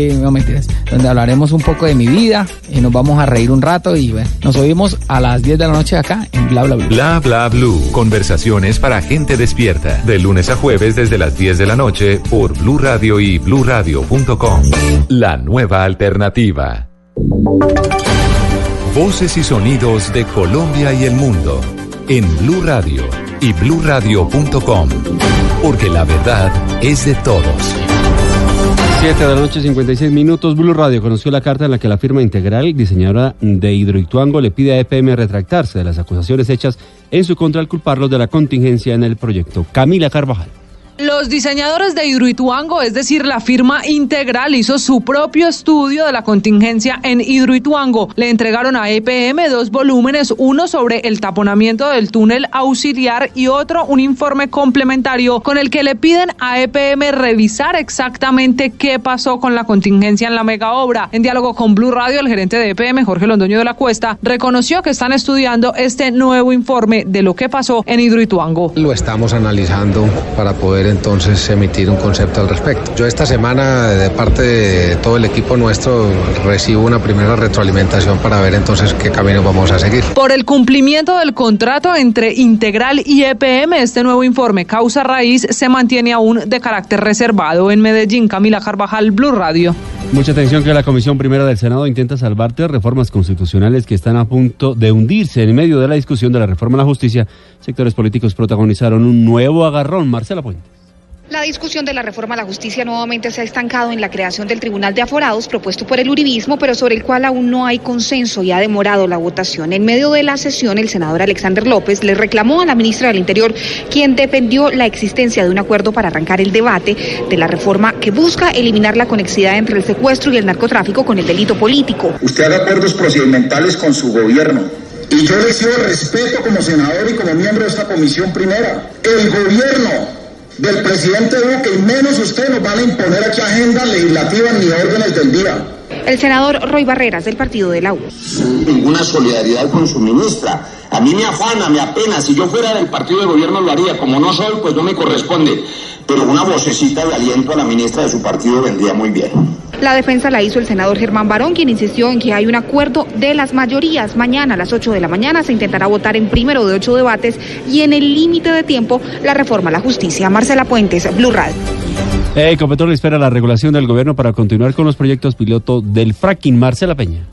Eh, no mentiras, donde hablaremos un poco de mi vida y nos vamos a reír un rato y bueno, nos oímos a las 10 de la noche acá en Bla Bla Blue. Bla Bla Blue. Conversaciones para gente despierta. De lunes a jueves desde las 10 de la noche por Blue Radio y bluradio.com. La nueva alternativa. Voces y sonidos de Colombia y el mundo en Blue Radio y bluradio.com. Porque la verdad es de todos. 7 de la noche, 56 minutos. Blue Radio conoció la carta en la que la firma integral, diseñadora de Hidroituango, le pide a EPM retractarse de las acusaciones hechas en su contra al culparlos de la contingencia en el proyecto. Camila Carvajal. Los diseñadores de Hidroituango, es decir, la firma Integral, hizo su propio estudio de la contingencia en Hidroituango. Le entregaron a EPM dos volúmenes, uno sobre el taponamiento del túnel auxiliar y otro un informe complementario con el que le piden a EPM revisar exactamente qué pasó con la contingencia en la mega obra. En diálogo con Blue Radio, el gerente de EPM, Jorge Londoño de la Cuesta, reconoció que están estudiando este nuevo informe de lo que pasó en Hidroituango. Lo estamos analizando para poder entonces emitir un concepto al respecto. Yo esta semana de parte de todo el equipo nuestro recibo una primera retroalimentación para ver entonces qué camino vamos a seguir. Por el cumplimiento del contrato entre Integral y EPM, este nuevo informe causa raíz se mantiene aún de carácter reservado. En Medellín, Camila Carvajal, Blue Radio. Mucha atención que la Comisión Primera del Senado intenta salvar tres reformas constitucionales que están a punto de hundirse en medio de la discusión de la reforma a la justicia. Sectores políticos protagonizaron un nuevo agarrón. Marcela Puente. La discusión de la reforma a la justicia nuevamente se ha estancado en la creación del Tribunal de Aforados propuesto por el Uribismo, pero sobre el cual aún no hay consenso y ha demorado la votación. En medio de la sesión, el senador Alexander López le reclamó a la ministra del Interior, quien defendió la existencia de un acuerdo para arrancar el debate de la reforma que busca eliminar la conexidad entre el secuestro y el narcotráfico con el delito político. Usted haga acuerdos procedimentales con su gobierno. Y yo le respeto como senador y como miembro de esta comisión primera. El gobierno del presidente Duque y menos usted nos van a imponer aquí agendas legislativas ni órdenes del día. El senador Roy Barreras del partido de la U. Ninguna solidaridad con su ministra. A mí me afana, me apena. Si yo fuera del partido de gobierno lo haría. Como no soy, pues no me corresponde. Pero una vocecita de aliento a la ministra de su partido vendría muy bien. La defensa la hizo el senador Germán Barón, quien insistió en que hay un acuerdo de las mayorías. Mañana a las 8 de la mañana se intentará votar en primero de ocho debates y en el límite de tiempo la reforma a la justicia. Marcela Puentes, Blue Radio. Ecopetrol espera la regulación del gobierno para continuar con los proyectos piloto del fracking. Marcela Peña.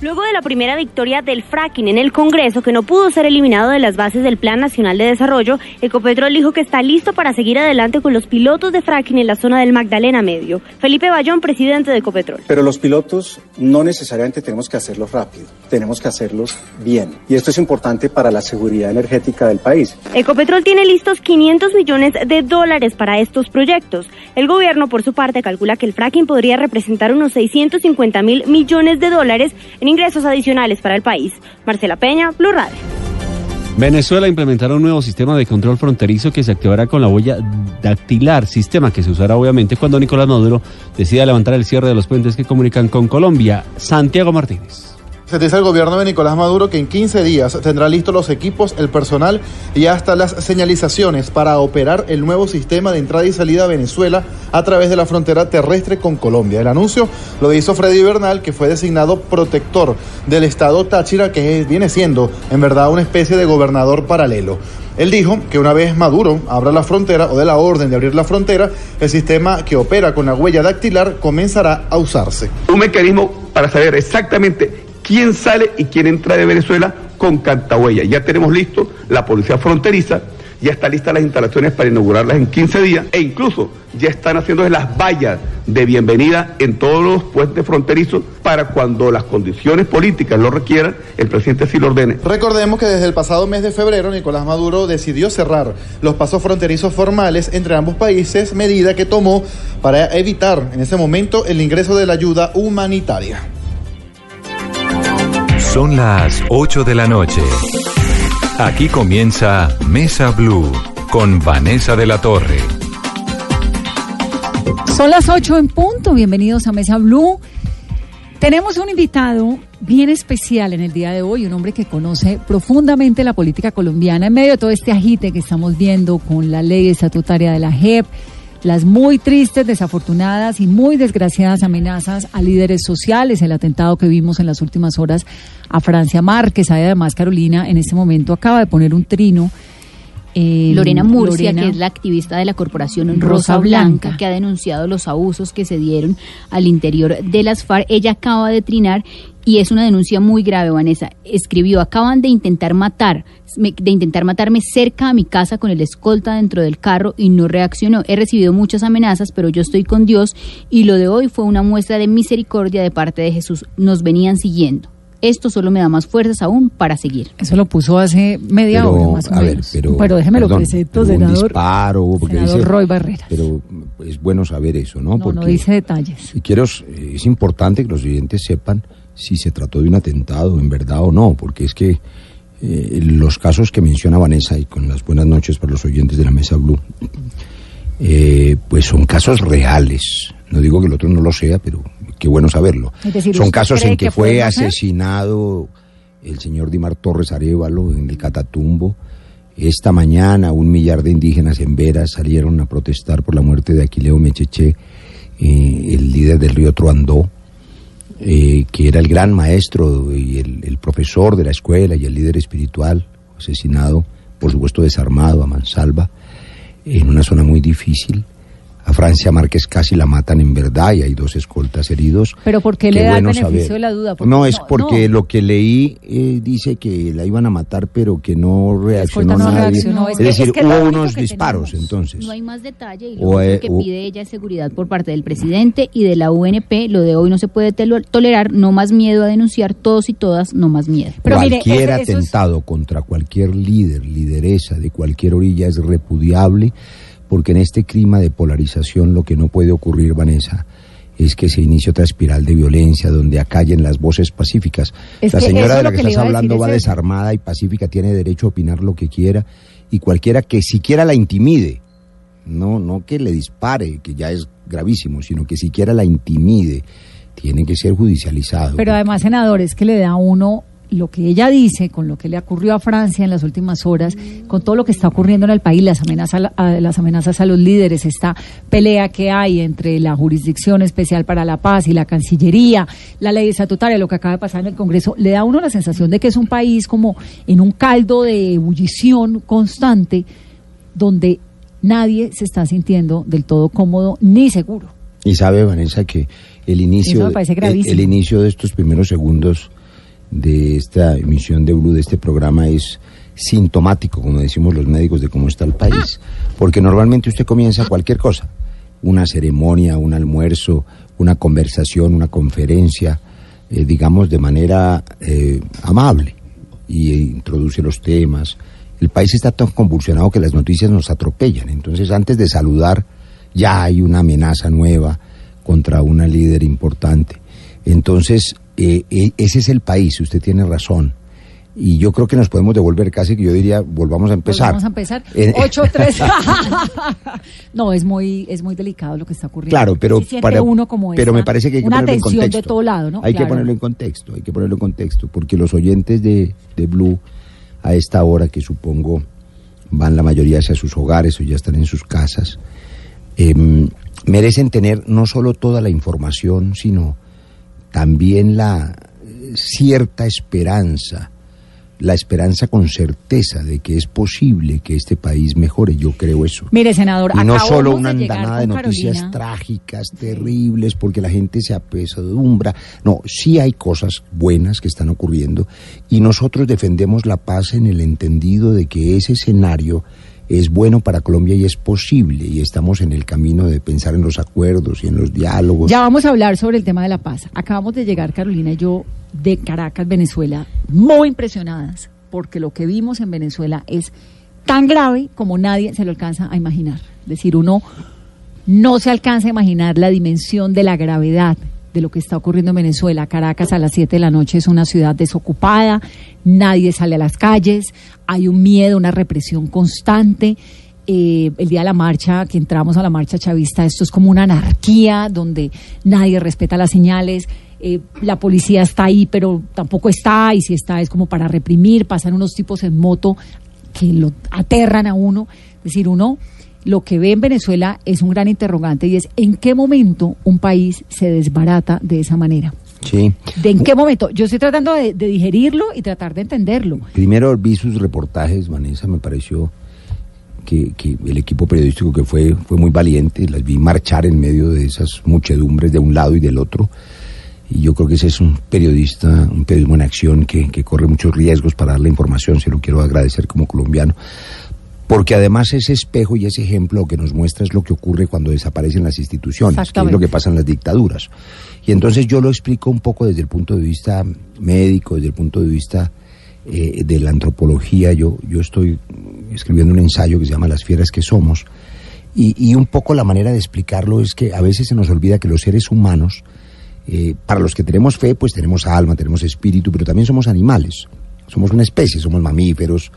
Luego de la primera victoria del fracking en el Congreso, que no pudo ser eliminado de las bases del Plan Nacional de Desarrollo, Ecopetrol dijo que está listo para seguir adelante con los pilotos de fracking en la zona del Magdalena Medio. Felipe Bayón, presidente de Ecopetrol. Pero los pilotos no necesariamente tenemos que hacerlos rápido, tenemos que hacerlos bien. Y esto es importante para la seguridad energética del país. Ecopetrol tiene listos 500 millones de dólares para estos proyectos. El gobierno, por su parte, calcula que el fracking podría representar unos 650 mil millones de dólares en ingresos adicionales para el país. Marcela Peña, Blue Radio. Venezuela implementará un nuevo sistema de control fronterizo que se activará con la huella dactilar, sistema que se usará obviamente cuando Nicolás Maduro decida levantar el cierre de los puentes que comunican con Colombia. Santiago Martínez. Se dice el gobierno de Nicolás Maduro que en 15 días tendrá listos los equipos, el personal y hasta las señalizaciones para operar el nuevo sistema de entrada y salida a Venezuela a través de la frontera terrestre con Colombia. El anuncio lo hizo Freddy Bernal, que fue designado protector del estado Táchira, que viene siendo en verdad una especie de gobernador paralelo. Él dijo que una vez Maduro abra la frontera o dé la orden de abrir la frontera, el sistema que opera con la huella dactilar comenzará a usarse. Un mecanismo para saber exactamente quién sale y quién entra de Venezuela con huella. Ya tenemos listo la policía fronteriza, ya están listas las instalaciones para inaugurarlas en 15 días e incluso ya están haciendo las vallas de bienvenida en todos los puentes fronterizos para cuando las condiciones políticas lo requieran, el presidente sí lo ordene. Recordemos que desde el pasado mes de febrero Nicolás Maduro decidió cerrar los pasos fronterizos formales entre ambos países, medida que tomó para evitar en ese momento el ingreso de la ayuda humanitaria. Son las 8 de la noche. Aquí comienza Mesa Blue con Vanessa de la Torre. Son las 8 en punto. Bienvenidos a Mesa Blue. Tenemos un invitado bien especial en el día de hoy, un hombre que conoce profundamente la política colombiana en medio de todo este agite que estamos viendo con la ley estatutaria de la JEP, las muy tristes, desafortunadas y muy desgraciadas amenazas a líderes sociales, el atentado que vimos en las últimas horas a Francia Márquez. Además, Carolina en este momento acaba de poner un trino. Eh, Lorena Murcia, Lorena- que es la activista de la corporación Rosa Rosa Blanca, Blanca. que ha denunciado los abusos que se dieron al interior de las FARC. Ella acaba de trinar y es una denuncia muy grave, Vanessa. Escribió, acaban de intentar matar, de intentar matarme cerca a mi casa con el escolta dentro del carro y no reaccionó. He recibido muchas amenazas, pero yo estoy con Dios y lo de hoy fue una muestra de misericordia de parte de Jesús. Nos venían siguiendo. Esto solo me da más fuerzas aún para seguir. Eso lo puso hace media Pero, hora más o a ver, pero, déjeme lo presento, pero un senador. disparo, porque senador dice- Roy Barrera. Pero es bueno saber eso, ¿no? No, porque no dice detalles. si quiero, eh, es importante que los oyentes sepan si se trató de un atentado en verdad o no, porque es que eh, los casos que menciona Vanessa y con las buenas noches para los oyentes de la Mesa Blue, eh, pues son casos reales. No digo que el otro no lo sea, pero qué bueno saberlo. Decir, son ¿usted casos en que, fue asesinado el señor Dimar Torres Arevalo en el Catatumbo. Esta mañana un millar de indígenas en Veras salieron a protestar por la muerte de Aquileo Mecheche, eh, el líder del río Truandó, eh, que era el gran maestro y el, el profesor de la escuela y el líder espiritual, asesinado, por supuesto desarmado a mansalva, en una zona muy difícil. A Francia Márquez casi la matan en verdad y hay dos escoltas heridos. Pero ¿por qué le Qué da bueno el beneficio saber. de la duda? Porque No, es porque lo que leí eh, dice que la iban a matar, pero que no reaccionó no nadie. reaccionó. Es Es, que- decir, es que es lo hubo unos disparos entonces. No hay más detalle y lo O, eh, que o- pide ella es seguridad por parte del presidente y de la UNP. Lo de hoy no se puede tolerar, no más miedo a denunciar, todos y todas, no más miedo. cualquier atentado contra cualquier líder, lideresa de cualquier orilla es repudiable, porque en este clima de polarización lo que no puede ocurrir, Vanessa, es que se inicie otra espiral de violencia donde acallen las voces pacíficas. Es la señora de la que, que estás hablando va desarmada y pacífica, tiene derecho a opinar lo que quiera y cualquiera que siquiera la intimide, no, no que le dispare, que ya es gravísimo, sino que siquiera la intimide, tiene que ser judicializado. Pero además, senador, es que le da a uno lo que ella dice, con lo que le ocurrió a Francia en las últimas horas, con todo lo que está ocurriendo en el país, las amenazas, a, las amenazas a los líderes, esta pelea que hay entre la Jurisdicción Especial para la Paz y la Cancillería, la ley estatutaria, lo que acaba de pasar en el Congreso, le da a uno la sensación de que es un país como en un caldo de ebullición constante, donde nadie se está sintiendo del todo cómodo ni seguro. Y sabe, Vanessa, que el inicio, el inicio de estos primeros segundos de esta emisión de Blue, de este programa, es sintomático, como decimos los médicos, de cómo está el país. Porque normalmente usted comienza cualquier cosa, una ceremonia, un almuerzo, una conversación, una conferencia, eh, digamos, de manera eh, amable, y introduce los temas. El país está tan convulsionado que las noticias nos atropellan. Entonces, antes de saludar, ya hay una amenaza nueva contra una líder importante. Entonces, eh, eh, ese es el país, usted tiene razón. Y yo creo que nos podemos devolver casi que yo diría, volvamos a empezar. Vamos a empezar. Eh, 8-3. no, es muy, es muy delicado lo que está ocurriendo. Claro, pero, para- uno como pero esta- me parece que hay que una ponerlo en contexto. de todo lado, ¿no? Hay que ponerlo en contexto, hay que ponerlo en contexto, porque los oyentes de, de Blue a esta hora, que supongo van la mayoría hacia sus hogares o ya están en sus casas, em, merecen tener no solo toda la información, sino también la cierta esperanza, la esperanza con certeza de que es posible que este país mejore. Yo creo eso. Mire, senador, Y no solo una andanada de noticias Carolina. trágicas, terribles, porque la gente se apesadumbra. No, sí hay cosas buenas que están ocurriendo y nosotros defendemos la paz en el entendido de que ese escenario es bueno para Colombia y es posible y estamos en el camino de pensar en los acuerdos y en los diálogos. Ya vamos a hablar sobre el tema de la paz. Acabamos de llegar, Carolina y yo, de Caracas, Venezuela, muy impresionadas, porque lo que vimos en Venezuela es tan grave como nadie se lo alcanza a imaginar. Es decir, uno no se alcanza a imaginar la dimensión de la gravedad de lo que está ocurriendo en Venezuela. Caracas a las 7 de la noche es una ciudad desocupada, nadie sale a las calles, hay un miedo, una represión constante. Eh, el día de la marcha, que entramos a la marcha chavista, esto es como una anarquía donde nadie respeta las señales, eh, la policía está ahí, pero tampoco está, y si está es como para reprimir, pasan unos tipos en moto que lo aterran a uno, es decir, uno lo que ve en Venezuela es un gran interrogante y es en qué momento un país se desbarata de esa manera. Sí. ¿De en qué momento? Yo estoy tratando de, de digerirlo y tratar de entenderlo. Primero vi sus reportajes, Vanessa, me pareció que, que el equipo periodístico que fue fue muy valiente, las vi marchar en medio de esas muchedumbres de un lado y del otro. Y yo creo que ese es un periodista, un periodismo en acción que, que corre muchos riesgos para dar la información, se lo quiero agradecer como colombiano. Porque además ese espejo y ese ejemplo que nos muestra es lo que ocurre cuando desaparecen las instituciones, que es lo que pasa en las dictaduras. Y entonces yo lo explico un poco desde el punto de vista médico, desde el punto de vista eh, de la antropología. Yo, yo estoy escribiendo un ensayo que se llama Las fieras que somos. Y, y un poco la manera de explicarlo es que a veces se nos olvida que los seres humanos, eh, para los que tenemos fe, pues tenemos alma, tenemos espíritu, pero también somos animales. Somos una especie, somos mamíferos.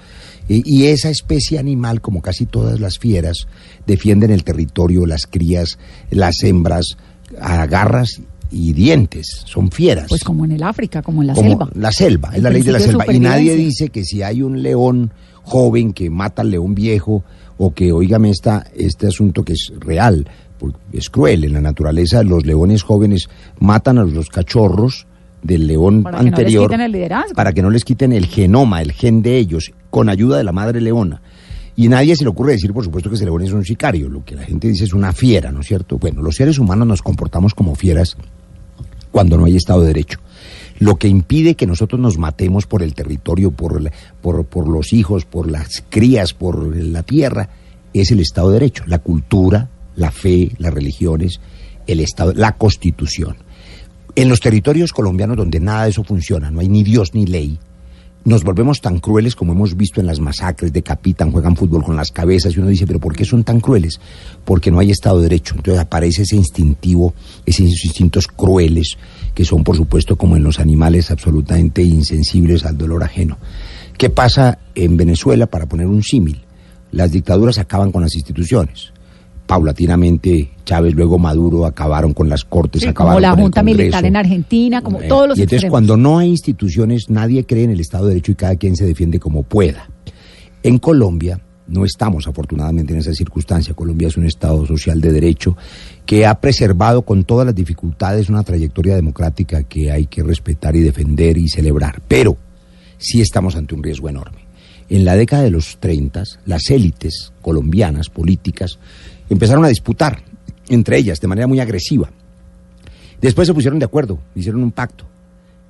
Y esa especie animal, como casi todas las fieras, defienden el territorio, las crías, las hembras, a garras y dientes. Son fieras. Pues como en el África, como en la Como selva. La selva, es El la ley de la selva. Y nadie dice que si hay un león joven que mata al león viejo, o que, oígame, esta, este asunto que es real, es cruel. En la naturaleza, los leones jóvenes matan a los cachorros del león Para que no les anterior quiten el liderazgo. para que no les quiten el genoma, el gen de ellos, con ayuda de la madre leona. Y nadie se le ocurre decir, por supuesto, que león es un sicario. Lo que la gente dice es una fiera, ¿no es cierto? Bueno, los seres humanos nos comportamos como fieras cuando no hay Estado de Derecho. Lo que impide que nosotros nos matemos por el territorio, por, por los hijos, por las crías, por la tierra, es el Estado de Derecho, la cultura, la fe, las religiones, el Estado, la Constitución. En los territorios colombianos donde nada de eso funciona, no hay ni Dios ni ley, nos volvemos tan crueles como hemos visto en las masacres, decapitan, juegan fútbol con las cabezas y uno dice, pero ¿por qué son tan crueles? Porque no hay Estado de Derecho. Entonces aparece ese instintivo, esos instintos crueles, que son por supuesto como en los animales absolutamente insensibles al dolor ajeno. ¿Qué pasa en Venezuela para poner un símil? Las dictaduras acaban con las instituciones. Paulatinamente Chávez, luego Maduro acabaron con las cortes, Sí, acabaron como la con el Junta Militar en Argentina, como Eh, todos los y entonces extremos. cuando no hay instituciones, nadie cree en el Estado de Derecho y cada quien se defiende como pueda. En Colombia no estamos afortunadamente en esa circunstancia. Colombia es un Estado social de derecho que ha preservado con todas las dificultades una trayectoria democrática que hay que respetar y defender y celebrar. Pero sí estamos ante un riesgo enorme. En la década de los 30, las élites colombianas políticas empezaron a disputar entre ellas de manera muy agresiva. Después se pusieron de acuerdo, hicieron un pacto,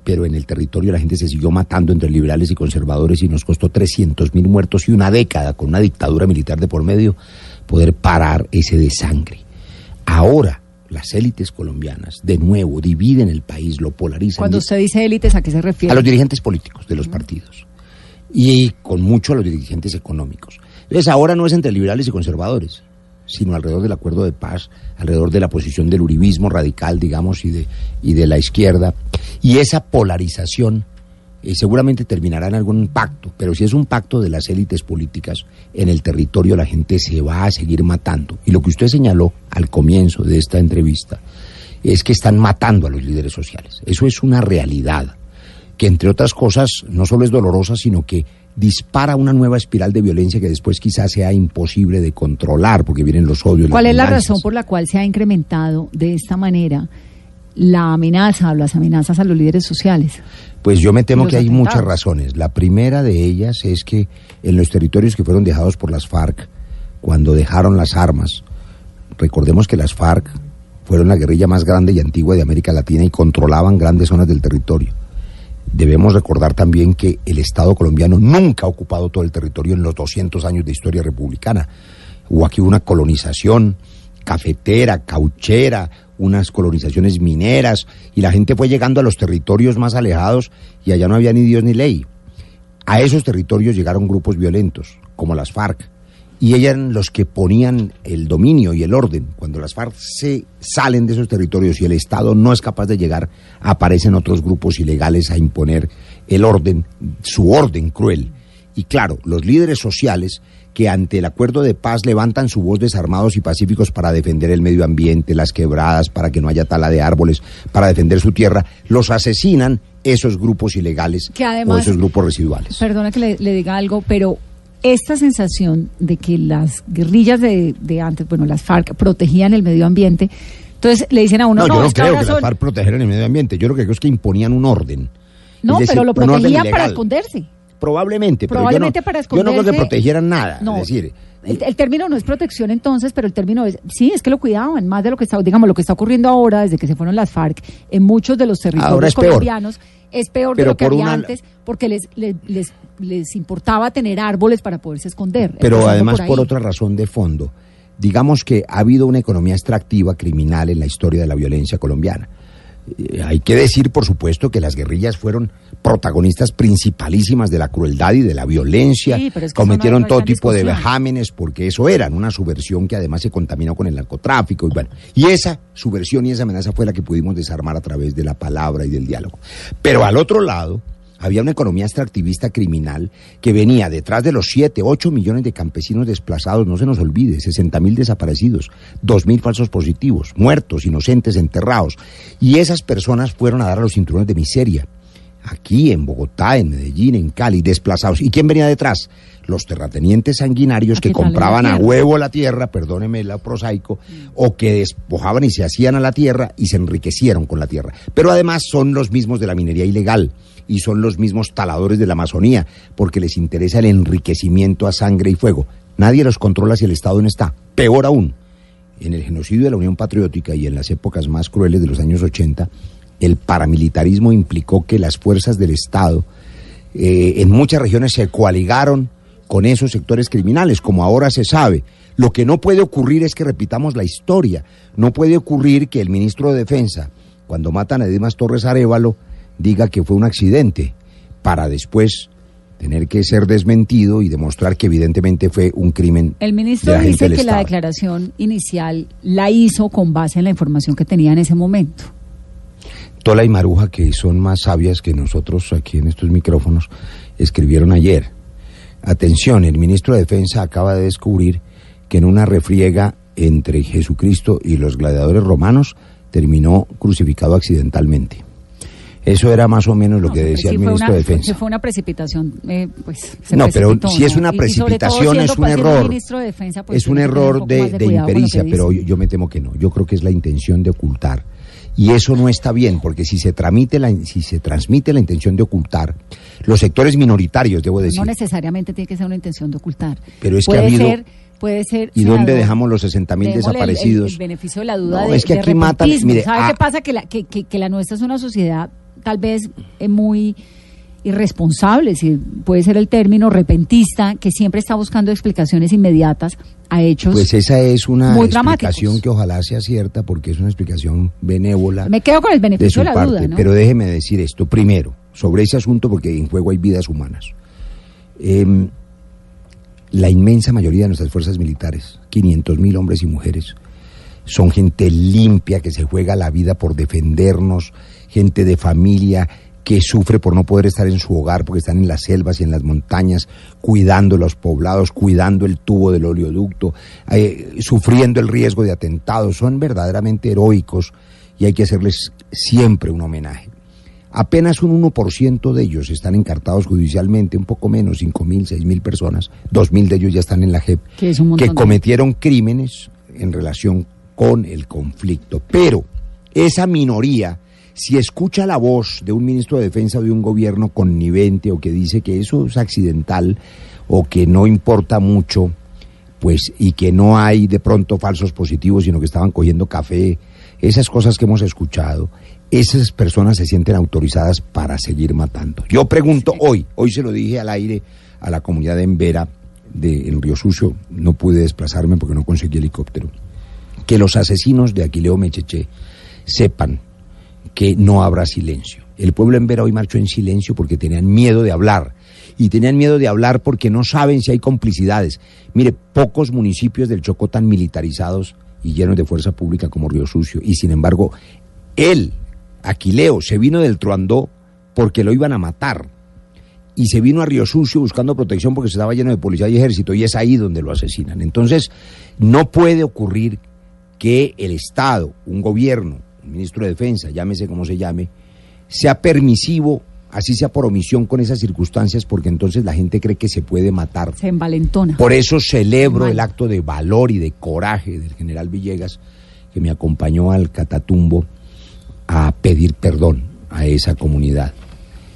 pero en el territorio la gente se siguió matando entre liberales y conservadores y nos costó 300 mil muertos y una década con una dictadura militar de por medio poder parar ese desangre. Ahora las élites colombianas de nuevo dividen el país, lo polarizan. Cuando usted dice élites, ¿a qué se refiere? A los dirigentes políticos de los partidos. Y con mucho a los dirigentes económicos. Entonces ahora no es entre liberales y conservadores, sino alrededor del acuerdo de paz, alrededor de la posición del uribismo radical, digamos, y de, y de la izquierda. Y esa polarización eh, seguramente terminará en algún pacto, pero si es un pacto de las élites políticas, en el territorio la gente se va a seguir matando. Y lo que usted señaló al comienzo de esta entrevista es que están matando a los líderes sociales. Eso es una realidad que entre otras cosas no solo es dolorosa, sino que dispara una nueva espiral de violencia que después quizás sea imposible de controlar porque vienen los odios. ¿Cuál las es la razón por la cual se ha incrementado de esta manera la amenaza o las amenazas a los líderes sociales? Pues yo me temo que hay atentados. muchas razones. La primera de ellas es que en los territorios que fueron dejados por las FARC, cuando dejaron las armas, recordemos que las FARC fueron la guerrilla más grande y antigua de América Latina y controlaban grandes zonas del territorio. Debemos recordar también que el Estado colombiano nunca ha ocupado todo el territorio en los 200 años de historia republicana. Hubo aquí una colonización cafetera, cauchera, unas colonizaciones mineras, y la gente fue llegando a los territorios más alejados y allá no había ni Dios ni ley. A esos territorios llegaron grupos violentos, como las FARC, y eran los que ponían el dominio y el orden. Cuando las FARC se salen de esos territorios y el Estado no es capaz de llegar, aparecen otros grupos ilegales a imponer el orden, su orden cruel. Y claro, los líderes sociales que ante el acuerdo de paz levantan su voz desarmados y pacíficos para defender el medio ambiente, las quebradas, para que no haya tala de árboles, para defender su tierra, los asesinan esos grupos ilegales Que o además- esos grupos residuales. Perdona que le, le diga algo, pero esta sensación de que las guerrillas de, de antes, bueno, las FARC protegían el medio ambiente, entonces le dicen a uno, No, no, yo no que creo que las son- FARC protegieran el medio ambiente. Yo lo que creo es que imponían un orden. No, decir, pero lo protegían para esconderse. Probablemente, pero Probablemente yo no, para yo no creo que esconderse. protegieran nada. No. Es decir, El, el término no es protección entonces, pero el término es, sí, es que lo cuidaban, más de lo que está, digamos, lo que está ocurriendo ahora, desde que se fueron las FARC, en muchos de los territorios peor. colombianos, es peor de Pero lo que por había una- antes, porque les, les, les, les importaba tener árboles para poderse esconder. pero además por otra razón de fondo. Digamos que ha habido una economía extractiva criminal en la historia de la violencia colombiana. Eh, hay que decir, por supuesto, que las guerrillas fueron protagonistas principalísimas de la crueldad y de la violencia. Sí, pero es que eso Cometieron no- todo tipo de vejámenes porque eso eran una subversión que además se contaminó con el narcotráfico. Y, bueno, y esa subversión y esa amenaza fue la que pudimos desarmar a través de la palabra y del diálogo. Pero al otro lado, había una economía extractivista criminal que venía detrás de los 7, 8 millones de campesinos desplazados, no se nos olvide, 60 mil desaparecidos, 2 mil falsos positivos, muertos, inocentes, enterrados. Y esas personas fueron a dar a los cinturones de miseria. Aquí, en Bogotá, en Medellín, en Cali, desplazados. ¿Y quién venía detrás? Los terratenientes sanguinarios que compraban a huevo la tierra, perdóneme la prosaico, o que despojaban y se hacían a la tierra y se enriquecieron con la tierra. Pero además son los mismos de la minería ilegal y son los mismos taladores de la Amazonía, porque les interesa el enriquecimiento a sangre y fuego. Nadie los controla si el Estado no está. Peor aún, en el genocidio de la Unión Patriótica y en las épocas más crueles de los años 80, el paramilitarismo implicó que las fuerzas del Estado eh, en muchas regiones se coaligaron con esos sectores criminales, como ahora se sabe. Lo que no puede ocurrir es que repitamos la historia. No puede ocurrir que el ministro de Defensa, cuando matan a Dimas Torres Arevalo, diga que fue un accidente, para después tener que ser desmentido y demostrar que evidentemente fue un crimen. El ministro de la gente dice que la declaración inicial la hizo con base en la información que tenía en ese momento. Tola y Maruja, que son más sabias que nosotros aquí en estos micrófonos, escribieron ayer. Atención, el ministro de Defensa acaba de descubrir que en una refriega entre Jesucristo y los gladiadores romanos terminó crucificado accidentalmente. Eso era más o menos lo que decía Sí, el ministro una, de Defensa. fue una precipitación, eh, pues se No, pero si es una precipitación, es un error. ministro de Defensa, pues, es un error de, de impericia, pero yo, yo me temo que no. Yo creo que es la intención de ocultar. Y eso no está bien, porque si se, tramite la, si se transmite la intención de ocultar, los sectores minoritarios, debo decir, No necesariamente tiene que ser una intención de ocultar. Pero es que ha habido- ser, puede ser. ¿y senador, dónde dejamos los 60 mil démosle el- el- desaparecidos? Beneficio de la duda No, de, es que aquí matan- mire, ¿Sabe ah- qué pasa? Que la, que, que- que la nuestra es una sociedad tal vez eh, muy irresponsable, si puede ser el término repentista, que siempre está buscando explicaciones inmediatas a hechos. Pues esa es una muy dramáticos. explicación que ojalá sea cierta, porque es una explicación benévola. Me quedo con el beneficio de, la parte. duda, ¿no? Pero déjeme decir esto primero, sobre ese asunto, porque en juego hay vidas humanas. Em, la inmensa mayoría de nuestras fuerzas militares, 500 mil hombres y mujeres, son gente limpia que se juega la vida por defendernos, gente de familia que sufre por no poder estar en su hogar porque están en las selvas y en las montañas, cuidando los poblados, cuidando el tubo del oleoducto, eh, sufriendo el riesgo de atentados. Son verdaderamente heroicos y hay que hacerles siempre un homenaje. Apenas un 1% de ellos están encartados judicialmente, un poco menos, 5 mil, 6 mil personas, 2 mil de ellos ya están en la JEP, Que de- cometieron crímenes en relación con el conflicto. Pero esa minoría, si escucha la voz de un ministro de Defensa o de un gobierno connivente o que dice que eso es accidental o que no importa mucho, pues y que no hay de pronto falsos positivos, sino que estaban cogiendo café, esas cosas que hemos escuchado, esas personas se sienten autorizadas para seguir matando. Yo pregunto hoy, hoy se lo dije al aire a la comunidad de Embera, de, en Río Sucio, no pude desplazarme porque no conseguí helicóptero, que los asesinos de Aquileo Mecheche sepan que no habrá silencio. El pueblo en Vera hoy marchó en silencio porque tenían miedo de hablar. Y tenían miedo de hablar porque no saben si hay complicidades. Mire, pocos municipios del Chocó tan militarizados y llenos de fuerza pública como Río Sucio. Y sin embargo, él, Aquileo, se vino del Truandó porque lo iban a matar. Y se vino a Río Sucio buscando protección porque se estaba lleno de policía y ejército. Y es ahí donde lo asesinan. Entonces, no puede ocurrir que el Estado, un gobierno, ministro de Defensa, llámese como se llame, sea permisivo así sea por omisión con esas circunstancias, porque entonces la gente cree que se puede matar. Se envalentona. Por eso celebro el acto de valor y de coraje del general Villegas, que me acompañó al Catatumbo a pedir perdón a esa comunidad.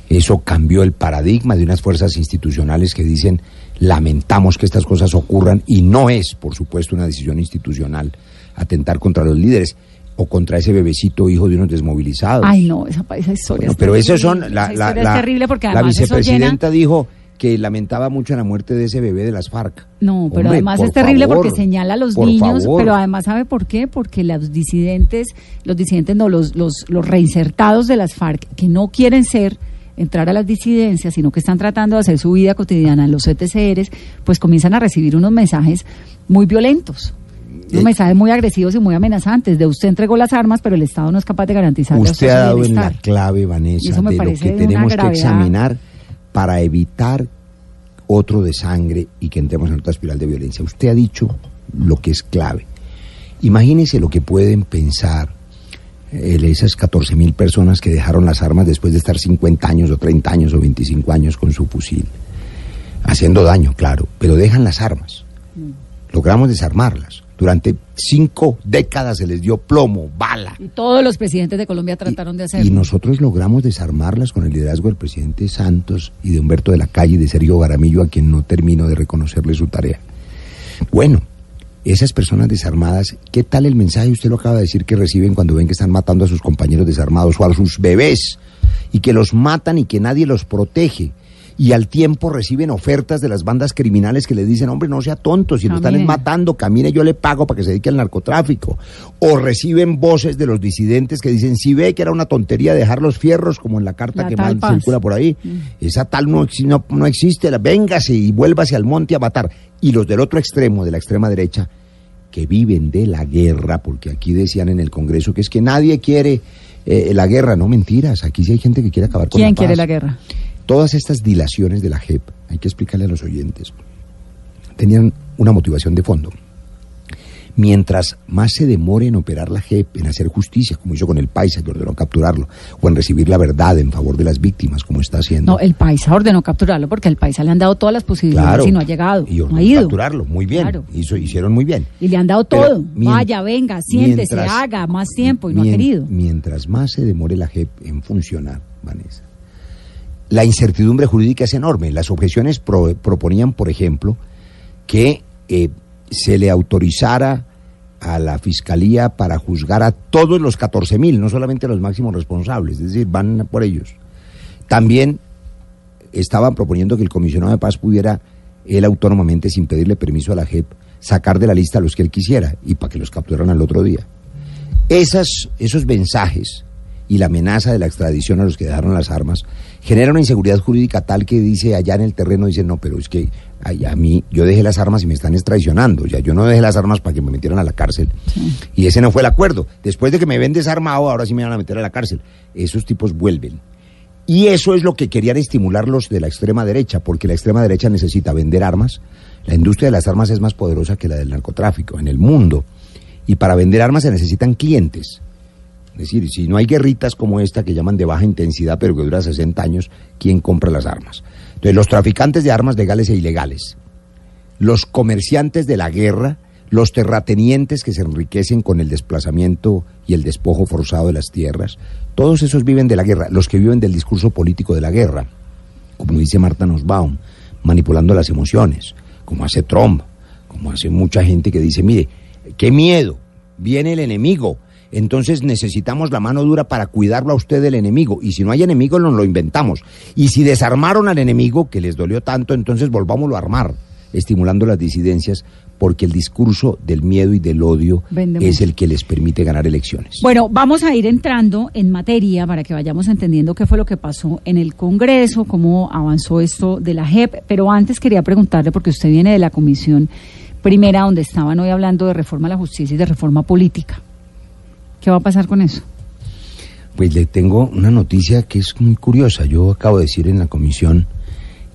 Eso cambió el paradigma de unas fuerzas institucionales que dicen lamentamos que estas cosas ocurran y no es, por supuesto, una decisión institucional atentar contra los líderes o contra ese bebecito hijo de unos desmovilizados. Ay, no, esa, esa historia. Bueno, es pero terrible. esos son la, la, la- es terrible porque la eso llena- vicepresidenta dijo que lamentaba mucho la muerte de ese bebé de las FARC. No, pero Hombre, además es terrible favor, porque señala a los niños, favor. pero además sabe por qué, porque los disidentes, los disidentes no, los, los, los reinsertados de las FARC que no quieren ser entrar a las disidencias, sino que están tratando de hacer su vida cotidiana en los ETCRs, pues comienzan a recibir unos mensajes muy violentos. Unos Eh, mensajes muy agresivos y muy amenazantes. De usted entregó las armas, pero el Estado no es capaz de garantizarle a Usted ha dado en la clave, Vanessa, eso me de lo que tenemos que examinar para evitar otro de sangre y que entremos en otra espiral de violencia. Usted ha dicho lo que es clave. Imagínese lo que pueden pensar eh, esas 14 mil personas que dejaron las armas después de estar 50 años o 30 años o 25 años con su fusil, haciendo daño, claro, pero dejan las armas. Logramos desarmarlas. Durante cinco décadas se les dio plomo, bala, Y todos los presidentes de Colombia trataron de hacerlo. y nosotros logramos desarmarlas con el liderazgo del presidente Santos y de Humberto de la Calle y de Sergio Garamillo, a quien no termino de reconocerle su tarea. Bueno, esas personas desarmadas, ¿qué tal el mensaje? Usted lo acaba de decir que reciben cuando ven que están matando a sus compañeros desarmados o a sus bebés y que los matan y que nadie los protege. Y al tiempo reciben ofertas de las bandas criminales que le dicen, hombre, no sea tonto, si lo están Camine. matando, camine, yo le pago para que se dedique al narcotráfico. O reciben voces de los disidentes que dicen, si ve que era una tontería dejar los fierros, como en la carta La que más paz. circula por ahí. Esa tal no, no, no existe, la- véngase y vuélvase al monte a matar. Y los del otro extremo, de la extrema derecha, que viven de la guerra, porque aquí decían en el Congreso que es que nadie quiere eh, la guerra, no mentiras, aquí sí hay gente que quiere acabar con ¿Quién la quiere paz. la guerra? Todas estas dilaciones de la JEP, hay que explicarle a los oyentes, tenían una motivación de fondo. Mientras más se demore en operar la JEP, en hacer justicia, como hizo con el Paisa, que ordenó capturarlo, o en recibir la verdad en favor de las víctimas, como está haciendo. No, el Paisa ordenó capturarlo porque al Paisa le han dado todas las posibilidades Claro. y no ha llegado, y no ordenó ha ido. capturarlo, muy bien, Claro. hizo, hicieron muy bien. Y le han dado Pero todo. Vaya, venga, siéntese, mientras- haga más tiempo y no ha querido. Mientras más se demore la JEP en funcionar, Vanessa, la incertidumbre jurídica es enorme. Las objeciones pro- proponían, por ejemplo, que eh, se le autorizara a la fiscalía para juzgar a todos los 14 mil, no solamente a los máximos responsables, es decir, van por ellos. También estaban proponiendo que el comisionado de paz pudiera él autónomamente, sin pedirle permiso a la JEP, sacar de la lista a los que él quisiera y para que los capturaran al otro día. Esas, esos mensajes y la amenaza de la extradición a los que dejaron las armas genera una inseguridad jurídica tal que dice allá en el terreno, dice, no, pero es que ay, a mí yo dejé las armas y me están extradicionando, ya yo no dejé las armas para que me metieran a la cárcel. Y ese no fue el acuerdo. Después de que me ven desarmado, ahora sí me van a meter a la cárcel. Esos tipos vuelven. Y eso es lo que querían estimular los de la extrema derecha, porque la extrema derecha necesita vender armas. La industria de las armas es más poderosa que la del narcotráfico en el mundo. Y para vender armas se necesitan clientes. Es decir, si no hay guerritas como esta que llaman de baja intensidad, pero que dura 60 años, ¿quién compra las armas? Entonces, los traficantes de armas legales e ilegales, los comerciantes de la guerra, los terratenientes que se enriquecen con el desplazamiento y el despojo forzado de las tierras, todos esos viven de la guerra, los que viven del discurso político de la guerra, como dice Marta Nussbaum, manipulando las emociones, como hace Trump, como hace mucha gente que dice, mire, qué miedo, viene el enemigo, entonces necesitamos la mano dura para cuidarlo a usted del enemigo. Y si no hay enemigo, nos lo inventamos. Y si desarmaron al enemigo, que les dolió tanto, entonces volvámoslo a armar, estimulando las disidencias, porque el discurso del miedo y del odio es el que les permite ganar elecciones. Bueno, vamos a ir entrando en materia para que vayamos entendiendo qué fue lo que pasó en el Congreso, cómo avanzó esto de la JEP, pero antes quería preguntarle, porque usted viene de la comisión primera donde estaban hoy hablando de reforma a la justicia y de reforma política. ¿Qué va a pasar con eso? Pues le tengo una noticia que es muy curiosa. Yo acabo de decir en la comisión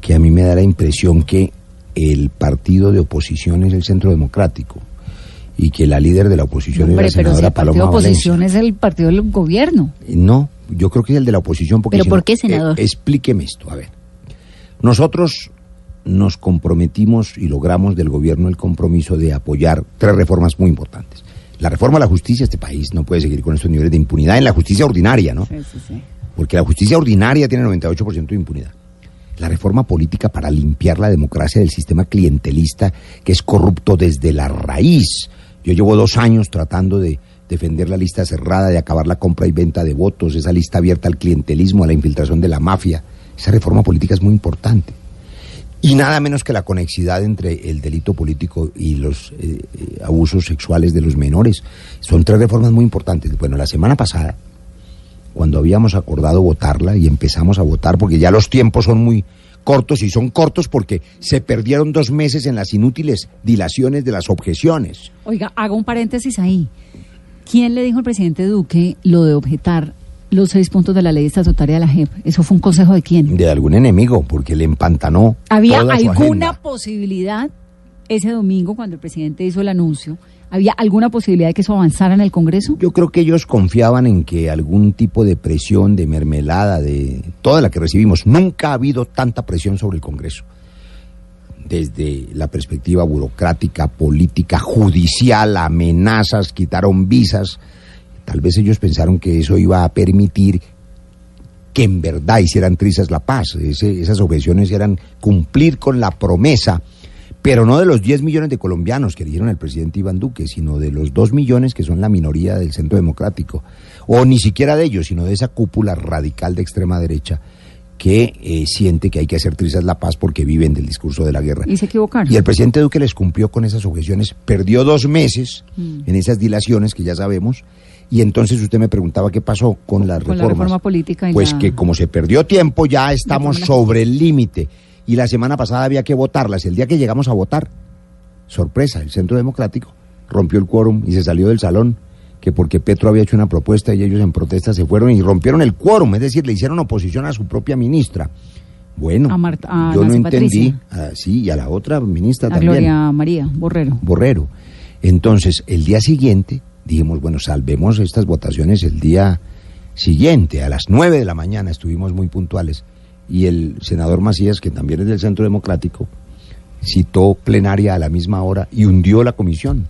que a mí me da la impresión que el partido de oposición es el centro democrático y que la líder de la oposición Hombre, es la pero si senadora el partido Valencia. oposición es el partido del gobierno. No, yo creo que es el de la oposición. Porque ¿Pero por qué, senador? eh, explíqueme esto, a ver. Nosotros nos comprometimos y logramos del gobierno el compromiso de apoyar tres reformas muy importantes. La reforma a la justicia, este país no puede seguir con estos niveles de impunidad en la justicia ordinaria, ¿no? Porque la justicia ordinaria tiene 98% de impunidad. La reforma política para limpiar la democracia del sistema clientelista que es corrupto desde la raíz. Yo llevo dos años tratando de defender la lista cerrada, de acabar la compra y venta de votos, esa lista abierta al clientelismo, a la infiltración de la mafia. Esa reforma política es muy importante. Y nada menos que la conexidad entre el delito político y los eh, eh, abusos sexuales de los menores. Son tres reformas muy importantes. Bueno, la semana pasada, cuando habíamos acordado votarla y empezamos a votar, porque ya los tiempos son muy cortos y son cortos porque se perdieron dos meses en las inútiles dilaciones de las objeciones. Oiga, hago un paréntesis ahí. ¿Quién le dijo al presidente Duque lo de objetar los seis puntos de la ley estatutaria de la JEP? ¿Eso fue un consejo de quién? De algún enemigo, porque le empantanó. ¿Había toda su alguna agenda. posibilidad ese domingo cuando el presidente hizo el anuncio? ¿Había alguna posibilidad de que eso avanzara en el Congreso? Yo creo que ellos confiaban en que algún tipo de presión, de mermelada, de toda la que recibimos. Nunca ha habido tanta presión sobre el Congreso. Desde la perspectiva burocrática, política, judicial, amenazas, quitaron visas. Tal vez ellos pensaron que eso iba a permitir que en verdad hicieran trizas la paz. Ese- esas objeciones eran cumplir con la promesa, pero no de los 10 millones de colombianos que eligieron al presidente Iván Duque, sino de los 2 millones que son la minoría del Centro Democrático, o ni siquiera de ellos, sino de esa cúpula radical de extrema derecha que eh, siente que hay que hacer trizas la paz porque viven del discurso de la guerra. Y se equivocaron. Y el presidente Duque les cumplió con esas objeciones, perdió dos meses Mm. en esas dilaciones que ya sabemos, y entonces usted me preguntaba qué pasó con las Con la reformas. reforma política y Pues la- que como se perdió tiempo, ya estamos sobre el límite. Y la semana pasada había que votarlas. El día que llegamos a votar, sorpresa, el Centro Democrático rompió el quórum y se salió del salón, que porque Petro había hecho una propuesta y ellos en protesta se fueron y rompieron el quórum, es decir, le hicieron oposición a su propia ministra. Bueno, A Marta- a yo no entendí, ah, sí, y a la otra ministra A también. Gloria María Borrero. Borrero. Entonces, el día siguiente, dijimos, bueno, salvemos estas votaciones el día siguiente, a las nueve de la mañana, estuvimos muy puntuales, y el senador Macías, que también es del Centro Democrático, citó plenaria a la misma hora y hundió la comisión.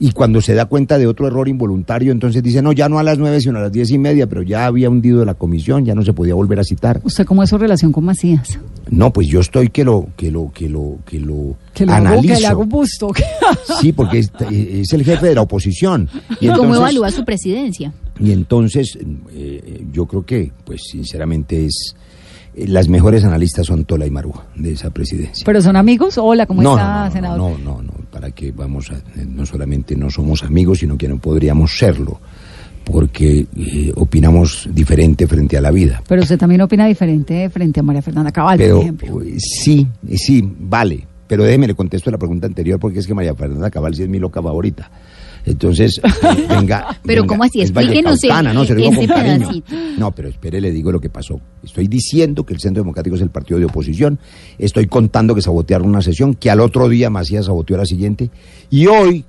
Y cuando se da cuenta de otro error involuntario, entonces dice, no, ya no a las nueve, sino a las diez y media, pero ya había hundido la comisión, ya no se podía volver a citar. ¿Usted cómo es su relación con Macías? No, pues yo estoy que lo, que lo, que lo, que lo Que le hago, analizo. que le hago busto. Sí, porque es, es el jefe de la oposición. Y ¿Cómo entonces, evalúa su presidencia? y entonces eh, yo creo que, pues sinceramente, es eh, las mejores analistas son Tola y Maruja de esa presidencia. ¿Pero son amigos? Hola, ¿cómo no, está, no, no, senador? no, no, no, para que vamos a, eh, no solamente no somos amigos, sino que no podríamos serlo, porque eh, opinamos diferente frente a la vida. Pero usted también opina diferente frente a María Fernanda Cabal, Pero por ejemplo. eh, sí, sí, vale. Pero déjeme le contesto la pregunta anterior porque es que María Fernanda Cabal sí es mi loca favorita. Entonces, eh, venga. Pero venga, ¿cómo así? es vallecaucana, ¿no? Se lo digo ese con cariño. pedacito. No, pero espere, le digo lo que pasó. Estoy diciendo que el Centro Democrático es el partido de oposición. Estoy contando que sabotearon una sesión, que al otro día Macías saboteó la siguiente. Y hoy,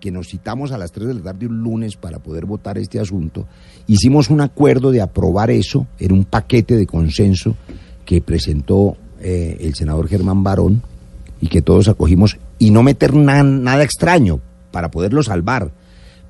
que nos citamos a las 3 de la tarde un lunes para poder votar este asunto, hicimos un acuerdo de aprobar eso en un paquete de consenso que presentó eh, el senador Germán Barón y que todos acogimos y no meter na- nada extraño para poderlo salvar.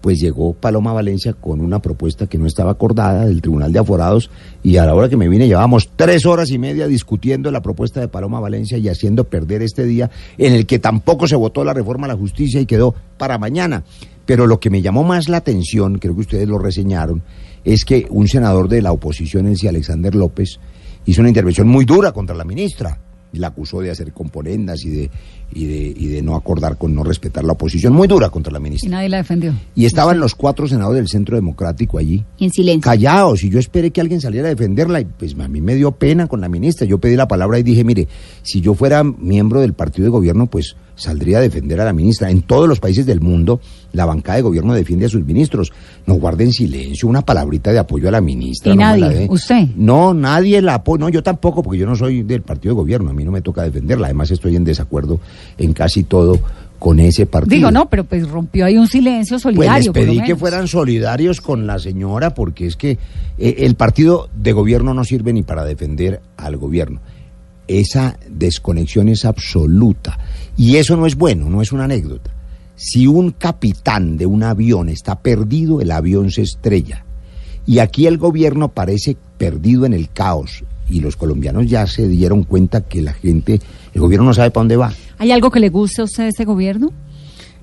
Pues llegó Paloma Valencia con una propuesta que no estaba acordada del Tribunal de Aforados y a la hora que me vine llevábamos tres horas y media discutiendo la propuesta de Paloma Valencia y haciendo perder este día en el que tampoco se votó la reforma a la justicia y quedó para mañana. Pero lo que me llamó más la atención, creo que ustedes lo reseñaron, es que un senador de la oposición, el sí Alexander López, hizo una intervención muy dura contra la ministra la acusó de hacer componendas y de, y de, y de no acordar con no respetar la oposición, muy dura contra la Y ministra. nadie la defendió. Y estaban los cuatro senadores del Centro Democrático allí, En silencio. callados, y yo esperé que alguien saliera a defenderla, y pues a mí me dio pena con la ministra. Yo pedí la palabra y dije, mire, si yo fuera miembro del partido de gobierno, pues saldría a defender a la ministra. En todos los países del mundo, la bancada de gobierno defiende a sus ministros. No guarden silencio, una palabrita de apoyo a la ministra. ¿Y no la nadie? ¿Usted? No, nadie la apoya. No, yo tampoco, porque yo no soy del partido de gobierno. A mí no me toca defenderla. Además, estoy en desacuerdo en casi todo con ese partido. Digo, no, pero pues rompió ahí un silencio Pues solidario. les pedí que fueran solidarios con la señora porque es que eh, el partido de gobierno no sirve ni para defender al gobierno. Esa desconexión es absoluta y eso no es bueno, no es una anécdota. Si un capitán de un avión está perdido, el avión se estrella. Y aquí el gobierno parece perdido en el caos y los colombianos ya se dieron cuenta que la gente, el gobierno no sabe para dónde va. ¿Hay algo que le guste a usted de este gobierno?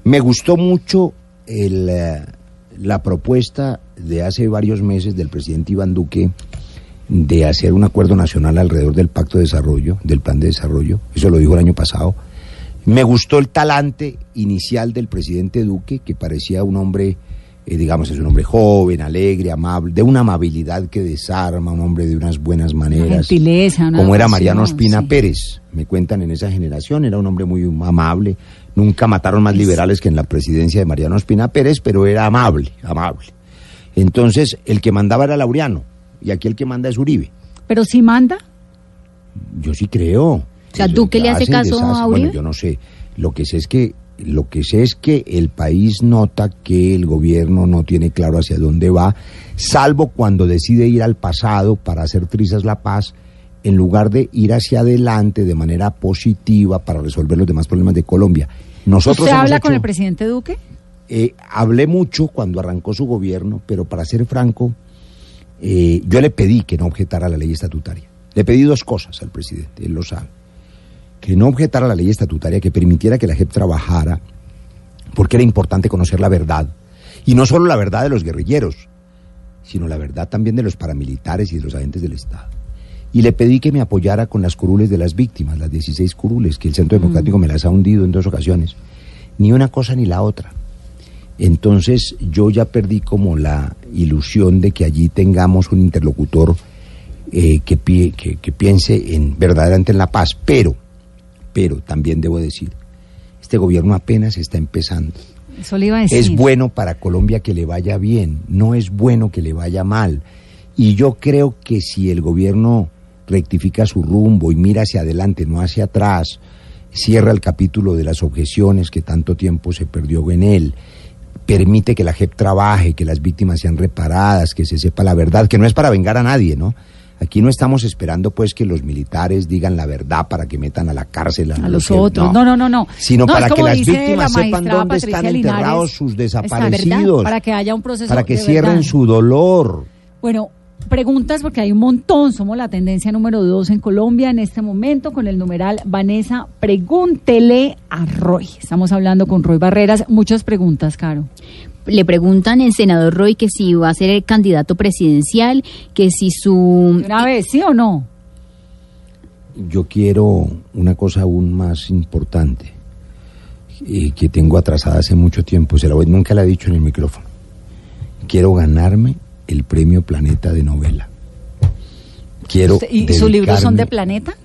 Me gustó mucho el, eh, la propuesta de hace varios meses del presidente Iván Duque de hacer un acuerdo nacional alrededor del Pacto de Desarrollo, del Plan de Desarrollo. Eso lo dijo el año pasado. Me gustó el talante inicial del presidente Duque, que parecía un hombre, eh, digamos, es un hombre joven, alegre, amable, de una amabilidad que desarma, un hombre de unas buenas maneras gentileza, una como era Mariano Ospina sí. Pérez, me cuentan en esa generación, era un hombre muy amable, nunca mataron más liberales que en la presidencia de Mariano Ospina Pérez, pero era amable, amable. Entonces, el que mandaba era Laureano, y aquí el que manda es Uribe. Pero si manda, Yo sí creo. O sea, que ¿Duque le hace caso a Uribe? Bueno, yo no sé. Lo que sé es que lo que sé es que el país nota que el gobierno no tiene claro hacia dónde va, salvo cuando decide ir al pasado para hacer trizas la paz, en lugar de ir hacia adelante de manera positiva para resolver los demás problemas de Colombia. Nosotros ¿usted habla hecho- con el presidente Duque? eh, hablé mucho cuando arrancó su gobierno, pero para ser franco, eh, yo le pedí que no objetara la ley estatutaria. Le pedí dos cosas al presidente, él lo sabe. Que no objetara la ley estatutaria, que permitiera que la JEP trabajara, porque era importante conocer la verdad. Y no solo la verdad de los guerrilleros, sino la verdad también de los paramilitares y de los agentes del Estado. Y le pedí que me apoyara con las curules de las víctimas, las 16 curules, que el Centro Democrático me las ha hundido en dos ocasiones. Ni una cosa ni la otra. Entonces yo ya perdí como la ilusión de que allí tengamos un interlocutor eh, que, pie- que, que piense en verdaderamente en la paz. Pero, pero también debo decir, este gobierno apenas está empezando. Eso le iba a decir. Es bueno para Colombia que le vaya bien, no es bueno que le vaya mal. Y yo creo que si el gobierno rectifica su rumbo y mira hacia adelante, no hacia atrás, cierra el capítulo de las objeciones que tanto tiempo se perdió en él, permite que la JEP trabaje, que las víctimas sean reparadas, que se sepa la verdad, que no es para vengar a nadie, ¿no? Aquí no estamos esperando pues que los militares digan la verdad para que metan a la cárcel a, A los otros. No, no, no, no. Sino No, para que las víctimas la sepan dónde Patricia están Linares. enterrados sus verdad, desaparecidos. Para que haya un proceso para que de cierren verdad. su dolor. Bueno, preguntas porque hay un montón. Somos la tendencia número dos en Colombia en este momento con el numeral Vanessa, pregúntele a Roy. Estamos hablando con Roy Barreras. Muchas preguntas, Caro. Le preguntan el senador Roy que si va a ser el candidato presidencial, que si su... Una vez, ¿sí o no? Yo quiero una cosa aún más importante eh, que tengo atrasada hace mucho tiempo. Se la voy, nunca la he dicho en el micrófono. Quiero ganarme el premio Planeta de novela. Quiero ¿Y sus libros son de Planeta?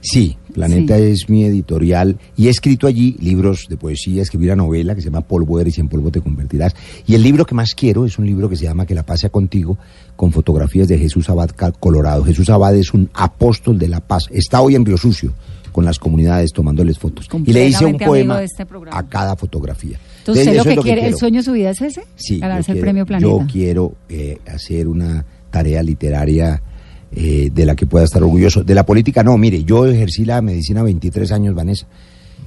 Sí, Planeta es mi editorial y he escrito allí libros de poesía, escribí una novela que se llama Polvo eres y en polvo te convertirás. Y el libro que más quiero es un libro que se llama Que la paz sea contigo, con fotografías de Jesús Abad Colorado. Jesús Abad es un apóstol de la paz. Está hoy en Río Sucio con las comunidades tomándoles fotos. Y le hice un poema este a cada fotografía. Entonces, ¿usted lo que quiere, el sueño de su vida es ese? Sí, Ganarse el quiero- premio Planeta. Yo quiero eh, hacer una tarea literaria eh, de la que pueda estar orgulloso. De la política, no, mire, yo ejercí la medicina 23 años, Vanessa,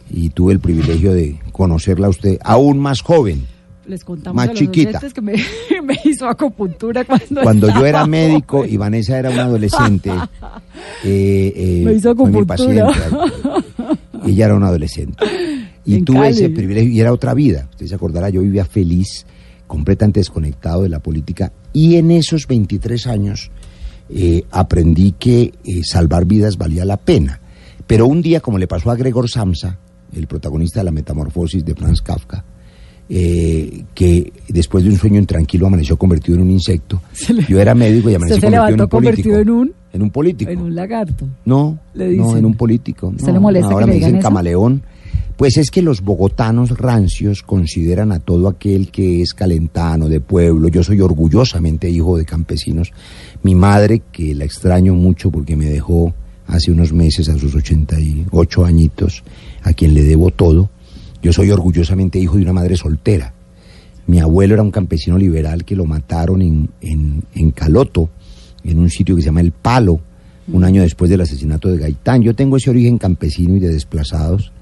y tuve el privilegio de conocerla a usted aún más joven. Les contamos más a los chiquita. que me, me hizo acupuntura cuando Cuando yo era médico joven. y Vanessa era una adolescente, eh, eh, Me hizo fue mi acupuntura. paciente. Ella era una adolescente. Y En tuve Cali. ese privilegio, y era otra vida. Usted se acordará, yo vivía feliz, completamente desconectado de la política. Y en esos 23 años eh, aprendí que eh, salvar vidas valía la pena. Pero un día, como le pasó a Gregor Samsa, el protagonista de la metamorfosis de Franz Kafka, eh, que después de un sueño intranquilo amaneció convertido en un insecto. Yo era médico y se convertido en un político. convertido en un, En un político. en un lagarto. No, Le no, dicen. en un político. ¿Usted no, le molesta ahora que le me digan dicen eso? camaleón. Pues es que los bogotanos rancios consideran a todo aquel que es calentano, de pueblo. Yo soy orgullosamente hijo de campesinos. Mi madre, que la extraño mucho porque me dejó hace unos meses, a sus 88 añitos, a quien le debo todo. Yo soy orgullosamente hijo de una madre soltera. Mi abuelo era un campesino liberal que lo mataron en, en, en Caloto, en un sitio que se llama El Palo, un año después del asesinato de Gaitán. Yo tengo ese origen campesino y de desplazados.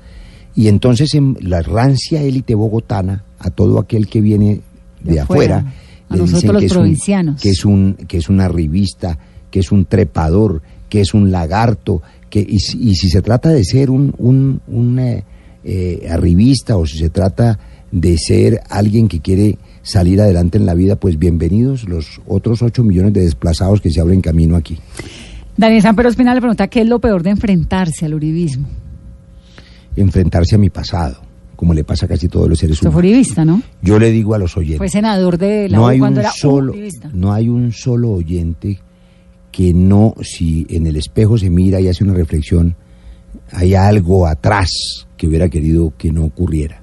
Y entonces en la rancia élite bogotana, a todo aquel que viene de, De afuera, afuera. A le nosotros dicen los que es, un, que, es un, que es una revista, que es un trepador, que es un lagarto, que, y, si- y si se trata de ser un, un, un, eh, eh, arribista o si se trata de ser alguien que quiere salir adelante en la vida, pues bienvenidos los otros 8 millones de desplazados que se abren camino aquí. Daniel San Espinal le pregunta qué es lo peor de enfrentarse al uribismo. Enfrentarse a mi pasado, como le pasa a casi todos los seres Usted fue humanos. uribista, ¿no? Yo le digo a los oyentes. Fue senador de la no U hay cuando un era solo uribista. no hay un solo oyente que no si en el espejo se mira y hace una reflexión hay algo atrás que hubiera querido que no ocurriera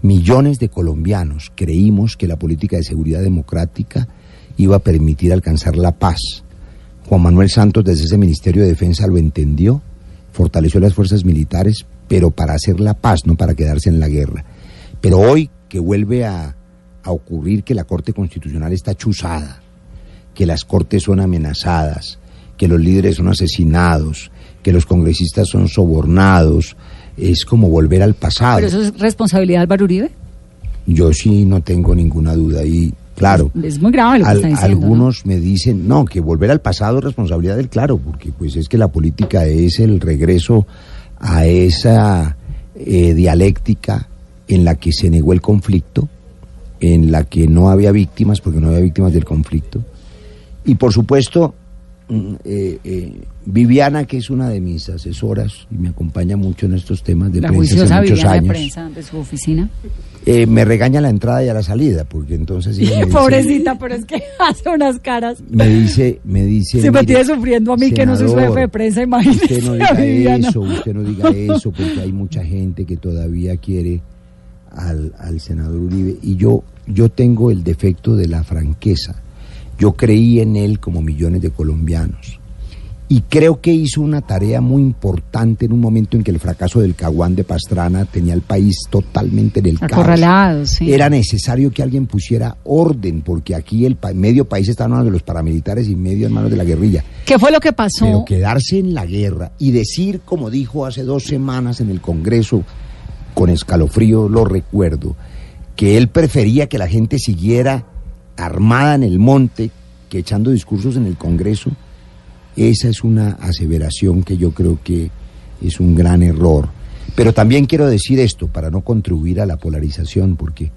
millones de colombianos creímos que la política de seguridad democrática iba a permitir alcanzar la paz Juan Manuel Santos desde ese Ministerio de Defensa lo entendió fortaleció las fuerzas militares pero para hacer la paz no para quedarse en la guerra pero hoy que vuelve a, a ocurrir que la Corte Constitucional está chuzada, que las cortes son amenazadas, que los líderes son asesinados, que los congresistas son sobornados, es como volver al pasado. Pero eso es responsabilidad de Álvaro Uribe. Yo sí no tengo ninguna duda y claro. Es muy grave lo que al- está diciendo. ¿no? algunos me dicen, no, que volver al pasado es responsabilidad del claro, porque pues es que la política es el regreso a esa eh, dialéctica en la que se negó el conflicto, en la que no había víctimas, porque no había víctimas del conflicto. Y por supuesto, eh, eh, Viviana, que es una de mis asesoras y me acompaña mucho en estos temas de la prensa hace muchos Viviana de años, prensa de su oficina. eh, me regaña a la entrada y a la salida, porque entonces ella me dice- Pobrecita, pero es que hace unas caras. me dice, me dice. Se me "Mire, tiene sufriendo a mí que no soy jefe de prensa, imagínese. Usted no diga Viviana. eso, usted no diga eso, porque hay mucha gente que todavía quiere al, al senador Uribe. Y yo, yo tengo el defecto de la franqueza. Yo creí en él como millones de colombianos. Y creo que hizo una tarea muy importante en un momento en que el fracaso del Caguán de Pastrana tenía al país totalmente en el caos. Sí. Era necesario que alguien pusiera orden, porque aquí el pa- medio país está en manos de los paramilitares y medio en manos de la guerrilla. ¿Qué fue lo que pasó? Pero quedarse en la guerra y decir, como dijo hace dos semanas en el Congreso, con escalofrío lo recuerdo, que él prefería que la gente siguiera armada en el monte que echando discursos en el Congreso, esa es una aseveración que yo creo que es un gran error. Pero también quiero decir esto para no contribuir a la polarización, porque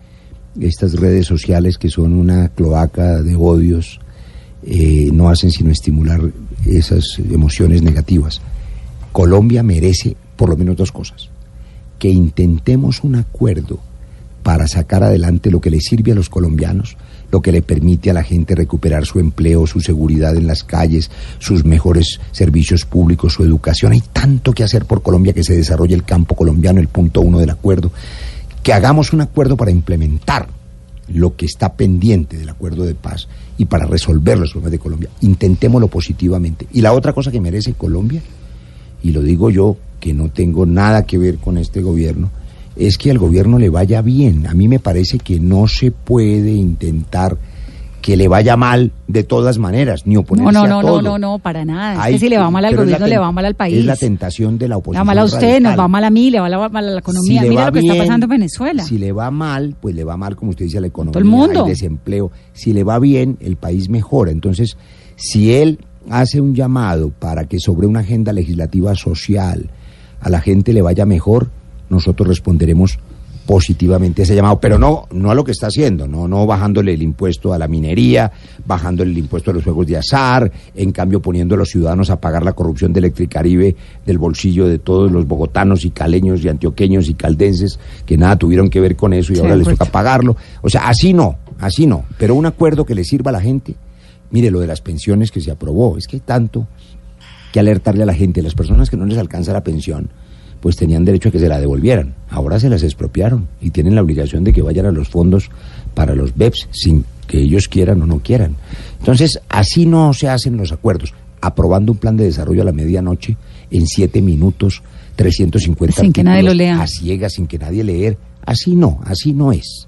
estas redes sociales que son una cloaca de odios eh, no hacen sino estimular esas emociones negativas. Colombia merece por lo menos dos cosas. Que intentemos un acuerdo para sacar adelante lo que le sirve a los colombianos, lo que le permite a la gente recuperar su empleo, su seguridad en las calles, sus mejores servicios públicos, su educación. Hay tanto que hacer por Colombia que se desarrolle el campo colombiano, el punto uno del acuerdo. Que hagamos un acuerdo para implementar lo que está pendiente del acuerdo de paz y para resolver los problemas de Colombia. Intentémoslo positivamente. Y la otra cosa que merece Colombia, y lo digo yo, que no tengo nada que ver con este gobierno, es que al gobierno le vaya bien. A mí me parece que no se puede intentar que le vaya mal de todas maneras, ni No, oponerse no, a no, todo. no, no, no, para nada. Es que si le va mal al gobierno, le va mal al país. Es la tentación de la Le oposición. va mal a usted, radical. nos va mal a mí, le va mal a la economía. Si le Mira va lo que está pasando en Venezuela. Si le va mal, pues le va mal, como usted dice, a la economía, Todo el mundo. hay desempleo. Si le va bien, el país mejora. Entonces, si él hace un llamado para que sobre una agenda legislativa social a la gente le vaya mejor, nosotros responderemos positivamente a ese llamado, pero no, no a lo que está haciendo, no, no bajándole el impuesto a la minería, bajándole el impuesto a los juegos de azar, en cambio poniendo a los ciudadanos a pagar la corrupción de Electricaribe del bolsillo de todos los bogotanos y caleños y antioqueños y caldenses que nada tuvieron que ver con eso y Sí, ahora les acuerdo. toca pagarlo. O sea, así no, así no, pero un acuerdo que le sirva a la gente. Mire lo de las pensiones que se aprobó, es que hay tanto que alertarle a la gente, las personas que no les alcanza la pensión, pues tenían derecho a que se la devolvieran. Ahora se las expropiaron y tienen la obligación de que vayan a los fondos para los BEPS sin que ellos quieran o no quieran. Entonces, así no se hacen los acuerdos. Aprobando un plan de desarrollo a la medianoche en siete minutos, 350 Sin que nadie lo lea. A ciegas, sin que nadie leer, Así no, así no es.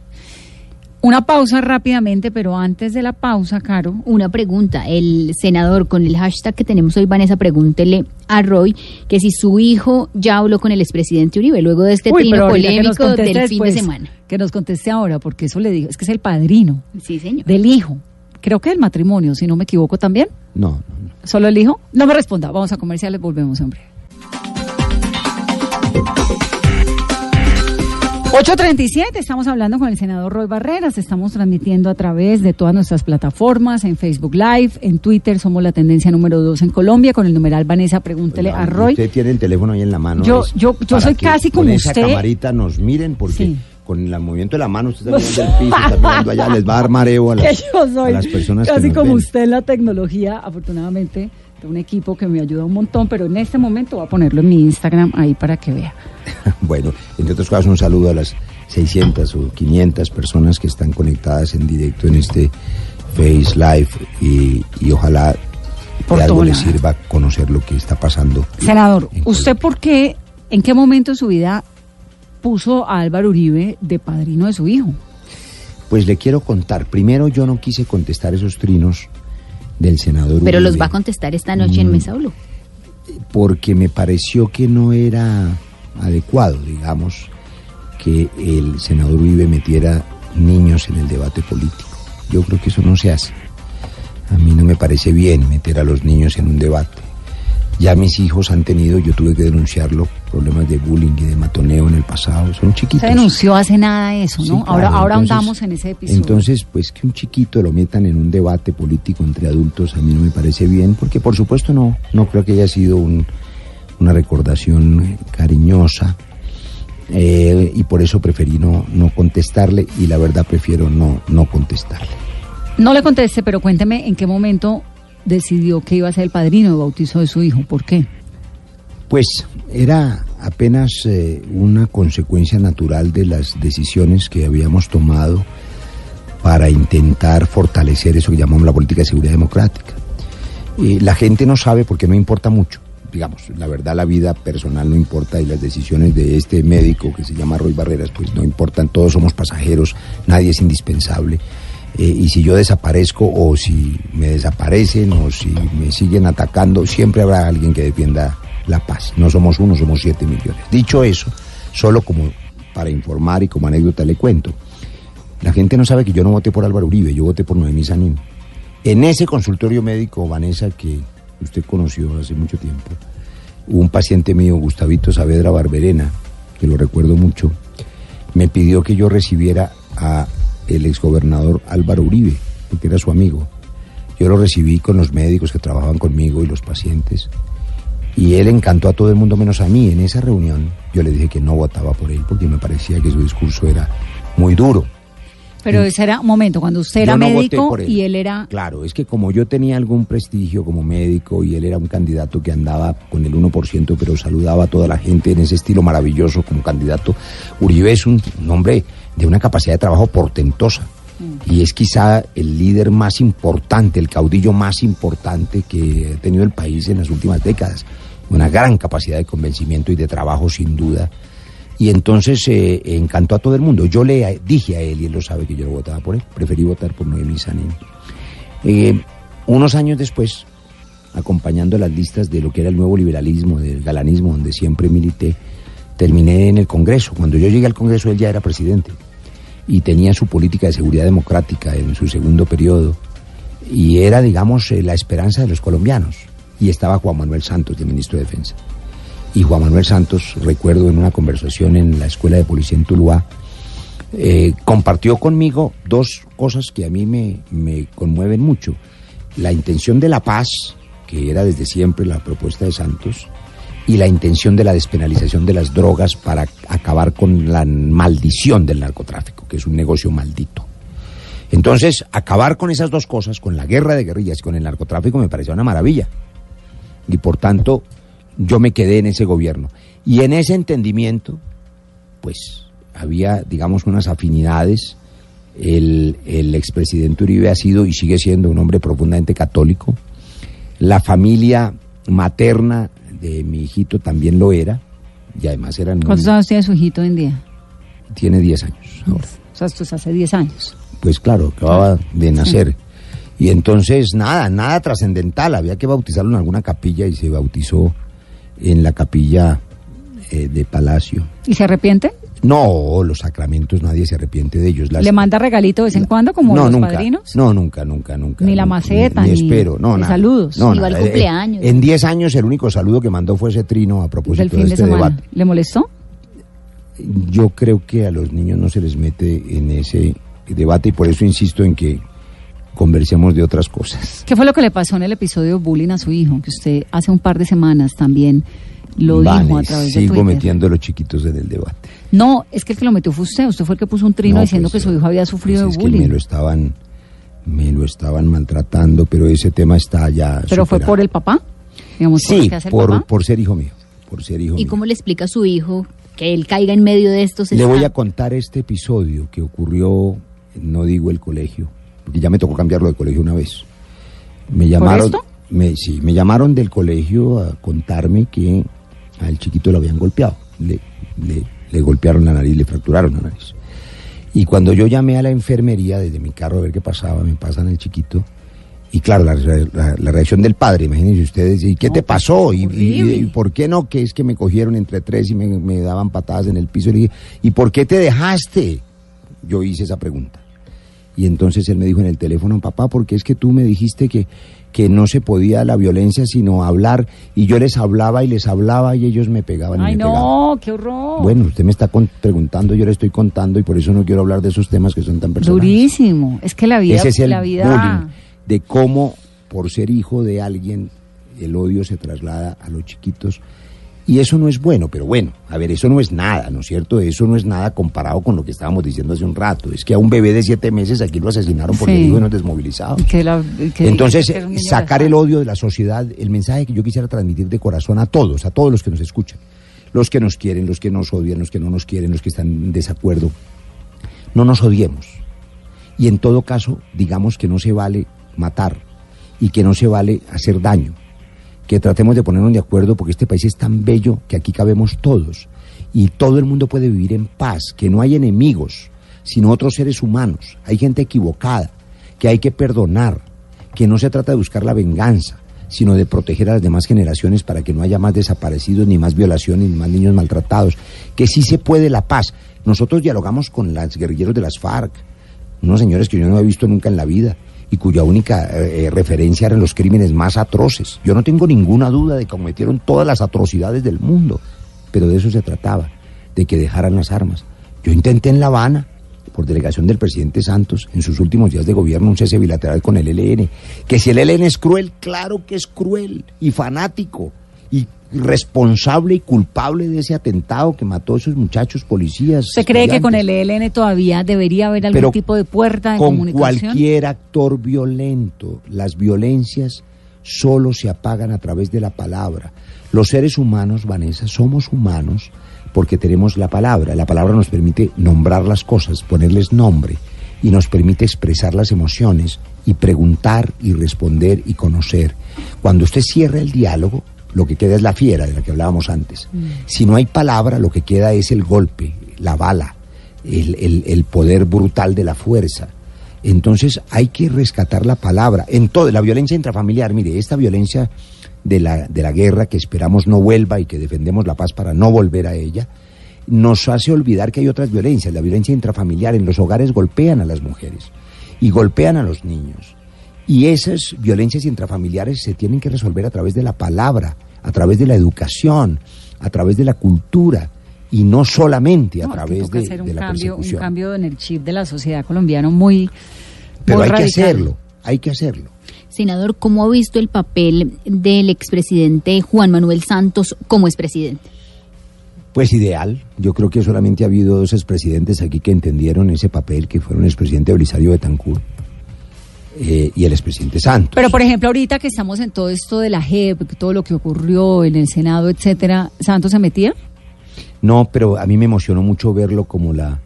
Una pausa rápidamente, pero antes de la pausa, Caro. Una pregunta. El senador, con el hashtag que tenemos hoy, Vanessa, pregúntele a Roy que si su hijo ya habló con el expresidente Uribe luego de este Uy, trino polémico del fin de semana. Que nos conteste ahora, porque eso le digo, es que es el padrino Sí, señor. del hijo. Creo que el matrimonio, si no me equivoco también. No, ¿Solo el hijo? No me responda. Vamos a comerciales, volvemos, hombre. 8.37, estamos hablando con el senador Roy Barreras, estamos transmitiendo a través de todas nuestras plataformas, en Facebook Live, en Twitter, somos la tendencia número 2 en Colombia, con el numeral Vanessa, pregúntele a Roy. Usted tiene el teléfono ahí en la mano. Yo- yo- yo soy casi con como esa usted. camarita nos miren porque Sí. con el movimiento de la mano usted está mirando el piso, está mirando allá, les va a dar mareo a que las, yo soy a las personas casi como ven. usted la tecnología, afortunadamente un equipo que me ayuda un montón, pero en este momento voy a ponerlo en mi Instagram ahí para que vea. Bueno, entre otras cosas, un saludo a las 600 o 500 personas que están conectadas en directo en este Face Live y, y ojalá Por de algo lado. sirva conocer lo que está pasando. Senador, ¿usted por qué, en qué momento de su vida puso a Álvaro Uribe de padrino de su hijo? Pues le quiero contar. Primero, yo no quise contestar esos trinos del senador Pero los va a contestar esta noche en Mm. Mesa Blue. porque me pareció que no era adecuado, digamos, que el senador Uribe metiera niños en el debate político. Yo creo que eso no se hace. A mí no me parece bien meter a los niños en un debate. Ya mis hijos han tenido, yo tuve que denunciarlo, problemas de bullying y de matoneo en el pasado. Son chiquitos. Se denunció hace nada eso, ¿no? Sí, ahora claro, ahora entonces- andamos en ese episodio. Entonces, pues que un chiquito lo metan en un debate político entre adultos a mí no me parece bien, porque por supuesto no, no creo que haya sido un- una recordación cariñosa eh, y por eso preferí no, no contestarle y la verdad prefiero no, no contestarle. No le conteste, pero cuénteme en qué momento decidió que iba a ser el padrino de bautizo de su hijo. ¿Por qué? Pues era apenas eh, una consecuencia natural de las decisiones que habíamos tomado para intentar fortalecer eso que llamamos la política de seguridad democrática. Eh, la gente no sabe porque no importa mucho. Digamos, la verdad la vida personal no importa y las decisiones de este médico que se llama Roy Barreras pues no importan, todos somos pasajeros, nadie es indispensable. Eh, y si yo desaparezco o si me desaparecen o si me siguen atacando, siempre habrá alguien que defienda la paz. No somos uno, somos siete millones. Dicho eso, solo como para informar y como anécdota le cuento, la gente no sabe que yo no voté por Álvaro Uribe, yo voté por Noemí Sanín. En ese consultorio médico, Vanessa, que usted conoció hace mucho tiempo, un paciente mío, Gustavito Saavedra Barberena, que lo recuerdo mucho, me pidió que yo recibiera a el exgobernador Álvaro Uribe, porque era su amigo. Yo lo recibí con los médicos que trabajaban conmigo y los pacientes. Y él encantó a todo el mundo menos a mí. En esa reunión yo le dije que no votaba por él porque me parecía que su discurso era muy duro. Pero ese era un momento, cuando usted era no médico él. y él era... Claro, es que como yo tenía algún prestigio como médico y él era un candidato que andaba con el 1%, pero saludaba a toda la gente en ese estilo maravilloso como candidato, Uribe es un hombre de una capacidad de trabajo portentosa. Y es quizá el líder más importante, el caudillo más importante que ha tenido el país en las últimas décadas. Una gran capacidad de convencimiento y de trabajo, sin duda. Y entonces eh, encantó a todo el mundo. Yo le dije a él, y él lo sabe que yo no votaba por él, preferí votar por Noemí Sanín. Eh, unos años después, acompañando las listas de lo que era el nuevo liberalismo, del galanismo, donde siempre milité, terminé en el Congreso. Cuando yo llegué al Congreso, él ya era presidente y tenía su política de seguridad democrática en su segundo periodo y era, digamos, eh, la esperanza de los colombianos. Y estaba Juan Manuel Santos, de ministro de Defensa. Y Juan Manuel Santos, recuerdo en una conversación en la escuela de policía en Tuluá, eh, compartió conmigo dos cosas que a mí me, me conmueven mucho. La intención de la paz, que era desde siempre la propuesta de Santos, y la intención de la despenalización de las drogas para acabar con la maldición del narcotráfico, que es un negocio maldito. Entonces, acabar con esas dos cosas, con la guerra de guerrillas y con el narcotráfico, me pareció una maravilla. Y por tanto, yo me quedé en ese gobierno. Y en ese entendimiento, pues había, digamos, unas afinidades. El, el expresidente Uribe ha sido y sigue siendo un hombre profundamente católico. La familia materna de mi hijito también lo era. Y además eran muy- ¿Cuántos años tiene su hijito hoy en día? tiene 10 años ahora. Sea, esto es hace 10 años. Pues claro, acababa de nacer. Y entonces nada, nada trascendental, había que bautizarlo en alguna capilla y se bautizó en la capilla eh, de Palacio. ¿Y se arrepiente? No, los sacramentos nadie se arrepiente de ellos. Las- ¿Le manda regalito de vez en cuando como no, los nunca, padrinos? No, nunca, nunca, nunca. Ni la maceta, ni, ni- espero, no, ni nada. saludos. No, nada. Eh, cumpleaños. En 10 años el único saludo que mandó fue ese trino a propósito Del fin de este semana. debate. ¿Le molestó? Yo creo que a los niños no se les mete en ese debate y por eso insisto en que conversemos de otras cosas. ¿Qué fue lo que le pasó en el episodio bullying a su hijo? Que usted hace un par de semanas también lo Vane, dijo a través de sigo Twitter. metiendo a los chiquitos en el debate. No, es que el que lo metió fue usted. Usted fue el que puso un trino No, diciendo pues, que su hijo había sufrido Pues es de que bullying. me lo estaban me lo estaban maltratando, pero ese tema está ya Pero fue superado. por el papá. Digamos, por Sí, que por, papá. por ser hijo mío, por ser hijo ¿Y mío. cómo le explica a su hijo que él caiga en medio de estos Le voy a contar este episodio que ocurrió, no digo el colegio, porque ya me tocó cambiarlo de colegio una vez. Me llamaron, esto? Me, sí, me llamaron del colegio a contarme que al chiquito lo habían golpeado. Le, le, le golpearon la nariz, le fracturaron la nariz. Y cuando yo llamé a la enfermería desde mi carro a ver qué pasaba, me pasan el chiquito. Y claro, la, la- la reacción del padre, imagínense ustedes, ¿y qué te pasó? ¿Y, y- y por qué no? Que es que me cogieron entre tres y me, me daban patadas en el piso. Y le dije, ¿y por qué te dejaste? Yo hice esa pregunta. Y entonces él me dijo en el teléfono, papá, porque es que tú me dijiste que, que no se podía la violencia sino hablar. Y yo les hablaba y les hablaba y ellos me pegaban y Ay, me pegaban. no, qué horror. Bueno, usted me está con- preguntando, yo le estoy contando y por eso no quiero hablar de esos temas que son tan personales. Durísimo. Es que la vida, Ese es el la vida. bullying, de cómo por ser hijo de alguien el odio se traslada a los chiquitos. Y eso no es bueno, pero bueno, a ver, eso no es nada, ¿no es cierto? Eso no es nada comparado con lo que estábamos diciendo hace un rato. Es que a un bebé de siete meses aquí lo asesinaron porque Sí. el hijo no es desmovilizado. Que la- que- Entonces, que sacar el odio de la sociedad, el mensaje que yo quisiera transmitir de corazón a todos, a todos los que nos escuchan, los que nos quieren, los que nos odian, los que no nos quieren, los que están en desacuerdo, no nos odiemos. Y en todo caso, digamos que no se vale matar y que no se vale hacer daño. Que tratemos de ponernos de acuerdo porque este país es tan bello que aquí cabemos todos y todo el mundo puede vivir en paz, que no hay enemigos, sino otros seres humanos. Hay gente equivocada, que hay que perdonar, que no se trata de buscar la venganza, sino de proteger a las demás generaciones para que no haya más desaparecidos, ni más violaciones, ni más niños maltratados, que sí se puede la paz. Nosotros dialogamos con los guerrilleros de las FARC, unos señores que yo no he visto nunca en la vida y cuya única eh, referencia eran los crímenes más atroces. Yo no tengo ninguna duda de que cometieron todas las atrocidades del mundo, pero de eso se trataba, de que dejaran las armas. Yo intenté en La Habana, por delegación del presidente Santos, en sus últimos días de gobierno, un cese bilateral con el ELN. Que si el ELN es cruel, claro que es cruel y fanático y responsable y culpable de ese atentado que mató a esos muchachos policías. ¿Usted cree que con el ELN todavía debería haber algún Pero tipo de puerta de con comunicación? cualquier actor violento. Las violencias solo se apagan a través de la palabra. Los seres humanos, Vanessa, somos humanos porque tenemos la palabra. La palabra nos permite nombrar las cosas, ponerles nombre y nos permite expresar las emociones y preguntar y responder y conocer. Cuando usted cierra el diálogo, lo que queda es la fiera de la que hablábamos antes. Si no hay palabra, lo que queda es el golpe, la bala, el, el- el poder brutal de la fuerza. Entonces hay que rescatar la palabra. En todo, la violencia intrafamiliar, mire, esta violencia de la, de la guerra que esperamos no vuelva y que defendemos la paz para no volver a ella, nos hace olvidar que hay otras violencias. La violencia intrafamiliar en los hogares golpean a las mujeres y golpean a los niños. Y esas violencias intrafamiliares se tienen que resolver a través de la palabra, a través de la educación, a través de la cultura y no solamente a No, través de, hacer un de la cambio, un persecución. cambio en el chip de la sociedad colombiana muy, Pero muy hay que hacerlo, hay que hacerlo. Senador, ¿cómo ha visto el papel del expresidente Juan Manuel Santos como expresidente? Pues ideal. Yo creo que solamente ha habido dos expresidentes aquí que entendieron ese papel, que fueron el expresidente Belisario Betancourt eh, y el expresidente Santos. Pero, por ejemplo, ahorita que estamos en todo esto de la JEP, todo lo que ocurrió en el Senado, etcétera, ¿Santos se metía? No, pero a mí me emocionó mucho verlo como la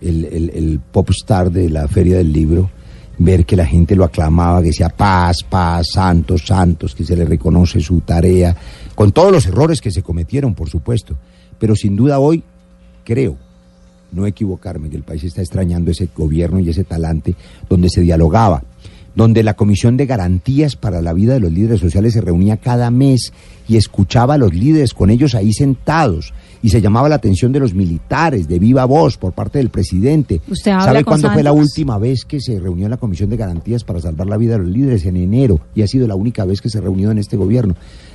el, el, el pop star de la Feria del Libro, ver que la gente lo aclamaba, que decía paz, paz, santos, santos, que se le reconoce su tarea, con todos los errores que se cometieron, por supuesto. Pero sin duda hoy creo no equivocarme, que el país está extrañando ese gobierno y ese talante donde se dialogaba, donde la Comisión de Garantías para la Vida de los Líderes Sociales se reunía cada mes y escuchaba a los líderes con ellos ahí sentados y se llamaba la atención de los militares de viva voz por parte del presidente. ¿Usted habla ¿Sabe cuándo fue la última vez que se reunió la Comisión de Garantías para salvar la vida de los líderes? En enero. Y ha sido la única vez que se reunió en este gobierno.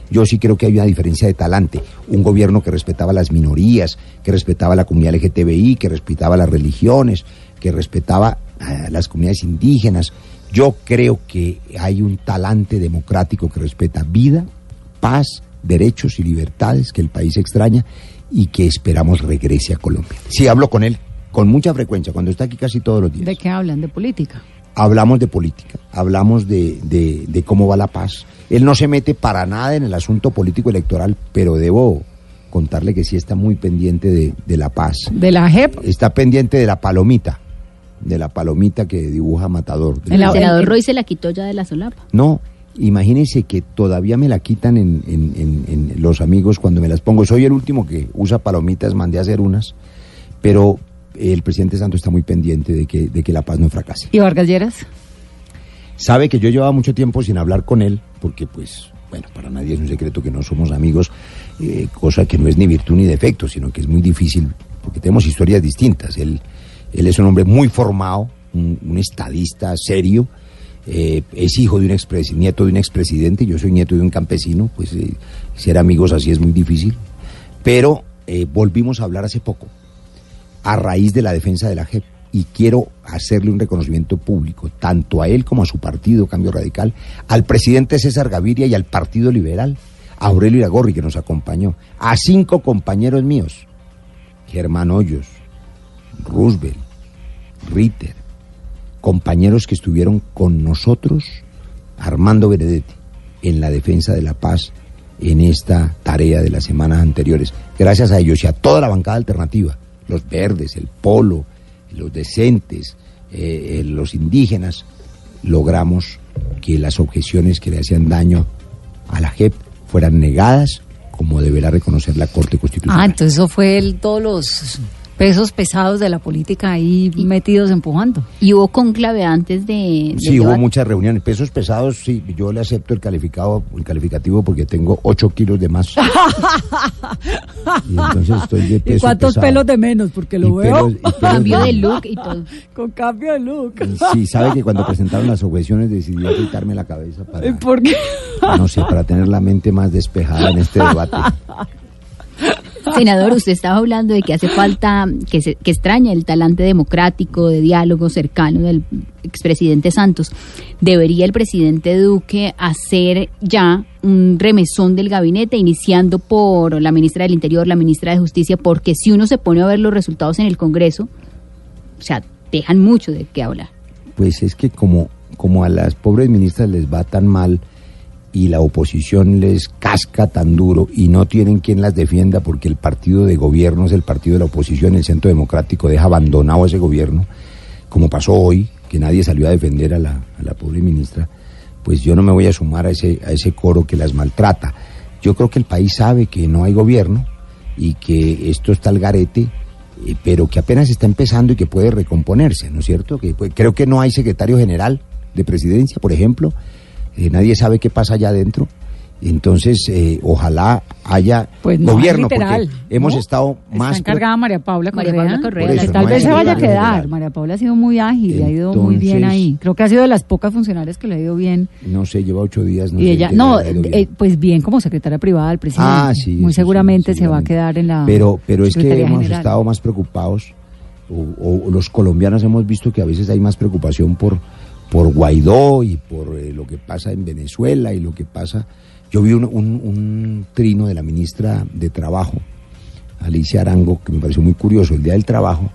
Yo sí creo que hay una diferencia de talante. Un gobierno que respetaba las minorías, que respetaba la comunidad LGTBI, que respetaba las religiones, que respetaba a las comunidades indígenas. Yo creo que hay un talante democrático que respeta vida, paz, derechos y libertades que el país extraña y que esperamos regrese a Colombia. Sí, hablo con él con mucha frecuencia, cuando está aquí casi todos los días. ¿De qué hablan? ¿De política? Hablamos de política, hablamos de, de- de cómo va la paz. Él no se mete para nada en el asunto político electoral, pero debo contarle que sí está muy pendiente de, de la paz. ¿De la JEP? Está pendiente de la palomita, de la palomita que dibuja Matador. El senador Roy se la quitó ya de la solapa. No, imagínense que todavía me la quitan en, en- en- en los amigos cuando me las pongo. Soy el último que usa palomitas, mandé a hacer unas, pero el presidente Santos está muy pendiente de que, de que la paz no fracase. ¿Y Vargas Lleras? Sabe que yo llevaba mucho tiempo sin hablar con él, porque pues, bueno, para nadie es un secreto que no somos amigos, eh, cosa que no es ni virtud ni defecto, sino que es muy difícil, porque tenemos historias distintas. Él, él es un hombre muy formado, un, estadista serio, eh, es hijo de un expres, nieto de un expresidente, yo soy nieto de un campesino, pues eh, ser amigos así es muy difícil. Pero eh, volvimos a hablar hace poco, a raíz de la defensa de la JEP, y quiero hacerle un reconocimiento público, tanto a él como a su partido Cambio Radical, al presidente César Gaviria y al Partido Liberal, a Aurelio Iragorri, que nos acompañó, a cinco compañeros míos, Germán Hoyos, Roosevelt, Ritter, compañeros que estuvieron con nosotros, Armando Benedetti, en la defensa de la paz en esta tarea de las semanas anteriores. Gracias a ellos y a toda la bancada alternativa, los verdes, el polo, los decentes, eh, eh, los indígenas, logramos que las objeciones que le hacían daño a la JEP fueran negadas, como deberá reconocer la Corte Constitucional. Ah, entonces eso fue el- todos los pesos pesados de la política ahí metidos empujando. Y hubo conclave antes de... Sí, hubo muchas reuniones. Pesos pesados, sí, yo le acepto el calificado, el calificativo porque tengo 8 kilos de más. Y entonces estoy de ¿Y peso cuántos pesado. pelos de menos? Porque lo Y veo. pelos- y pelos Cambio de- de look y todo. Con cambio de look. Sí, sabe que cuando presentaron las objeciones decidí quitarme la cabeza para, ¿Por qué? no sé, para tener la mente más despejada en este debate. Senador, usted estaba hablando de que hace falta, que, se- que extraña el talante democrático, de diálogo cercano del expresidente Santos. ¿Debería el presidente Duque hacer ya un remesón del gabinete, iniciando por la ministra del Interior, la ministra de Justicia? Porque si uno se pone a ver los resultados en el Congreso, o sea, dejan mucho de qué hablar. Pues es que como, como a las pobres ministras les va tan mal y la oposición les casca tan duro y no tienen quien las defienda porque el partido de gobierno es el partido de la oposición, el Centro Democrático deja abandonado a ese gobierno, como pasó hoy, que nadie salió a defender a la, a la pobre ministra, pues yo no me voy a sumar a ese, a ese coro que las maltrata. Yo creo que el país sabe que no hay gobierno y que esto está al garete, eh, pero que apenas está empezando y que puede recomponerse, ¿no es cierto? Que puede- creo que no hay secretario general de presidencia, por ejemplo, eh, nadie sabe qué pasa allá adentro. Entonces, eh, ojalá haya Pues no, gobierno, literal, porque hemos ¿no? estado más... Está encargada María Paula María Correa. Paula Correa, eso, que tal no vez se vaya a quedar. general. María Paula ha sido muy ágil y ha ido muy bien Entonces- ahí. Creo que ha sido de las pocas funcionarias que le ha ido bien. No sé, lleva ocho días. No y sé ella, no, eh, pues bien como secretaria privada del presidente. Ah, sí, Muy sí, seguramente se va a quedar en la. pero pero es que hemos General. estado más preocupados o, o los colombianos hemos visto que a veces hay más preocupación por por Guaidó y por eh, lo que pasa en Venezuela y lo que pasa. Yo vi un, un- un trino de la ministra de trabajo Alicia Arango que me pareció muy curioso el día del trabajo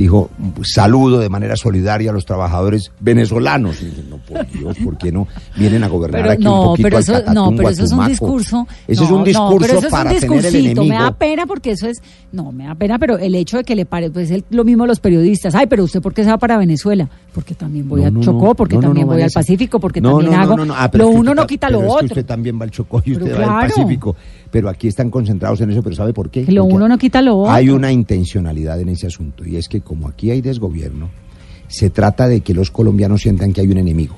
dijo, saludo de manera solidaria a los trabajadores venezolanos. Y dije, no, por Dios, ¿por qué no vienen a gobernar Pero aquí un no, poquito pero al eso, Catatumbo, no, pero a eso es un discurso. Ese es no, un no, discurso pero eso es un tener el discursito. enemigo. Me da pena porque eso es, no, me da pena, pero el hecho de que le pare, pues es lo mismo a los periodistas. Ay, pero usted por qué se va para Venezuela? Porque también voy No, a no, Chocó, no, porque no, no, también no, voy al. Pacífico, porque No, también no, no, hago. no, no. Ah, lo es uno no ta- quita lo es otro. usted también va al Chocó y usted va al. Pacífico. Pero aquí están concentrados en eso, pero ¿sabe por qué? Lo Porque uno no quita lo otro. Hay una intencionalidad en ese asunto y es que como aquí hay desgobierno, se trata de que los colombianos sientan que hay un enemigo.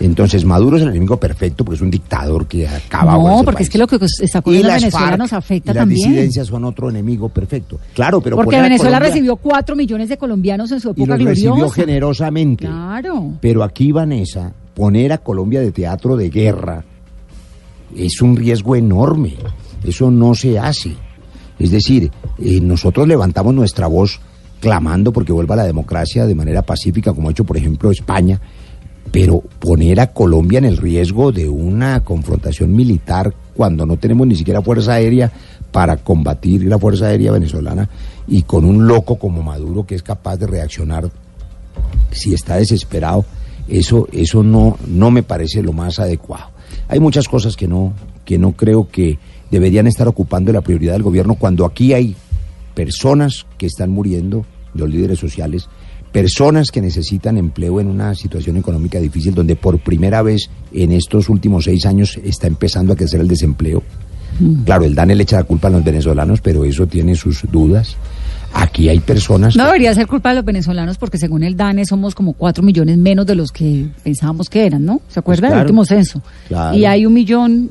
Entonces Maduro es el enemigo perfecto porque es un dictador que acaba No, porque país. es que lo que está y ocurriendo en las Venezuela FARC nos afecta y las también. disidencias son otro enemigo perfecto. Claro, pero porque Venezuela Colombia- recibió cuatro millones de colombianos en su y época los recibió gloriosa. generosamente. Claro. Pero aquí, Vanessa, poner a Colombia de teatro de guerra es un riesgo enorme. Eso no se hace. Es decir, eh, nosotros levantamos nuestra voz clamando porque vuelva la democracia de manera pacífica, como ha hecho, por ejemplo, España, pero poner a Colombia en el riesgo de una confrontación militar cuando no tenemos ni siquiera fuerza aérea para combatir la fuerza aérea venezolana y con un loco como Maduro que es capaz de reaccionar si está desesperado, eso, eso no, no me parece lo más adecuado. Hay muchas cosas que no, que no creo que deberían estar ocupando la prioridad del gobierno cuando aquí hay personas que están muriendo, los líderes sociales, personas que necesitan empleo en una situación económica difícil donde por primera vez en estos últimos seis años está empezando a crecer el desempleo. Claro, el DANE le echa la culpa a los venezolanos, pero eso tiene sus dudas. Aquí hay personas No debería ser culpa de los venezolanos porque según el DANE somos como cuatro millones menos de los que pensábamos que eran, ¿no? ¿Se acuerda del claro. último censo? Claro. Y hay un millón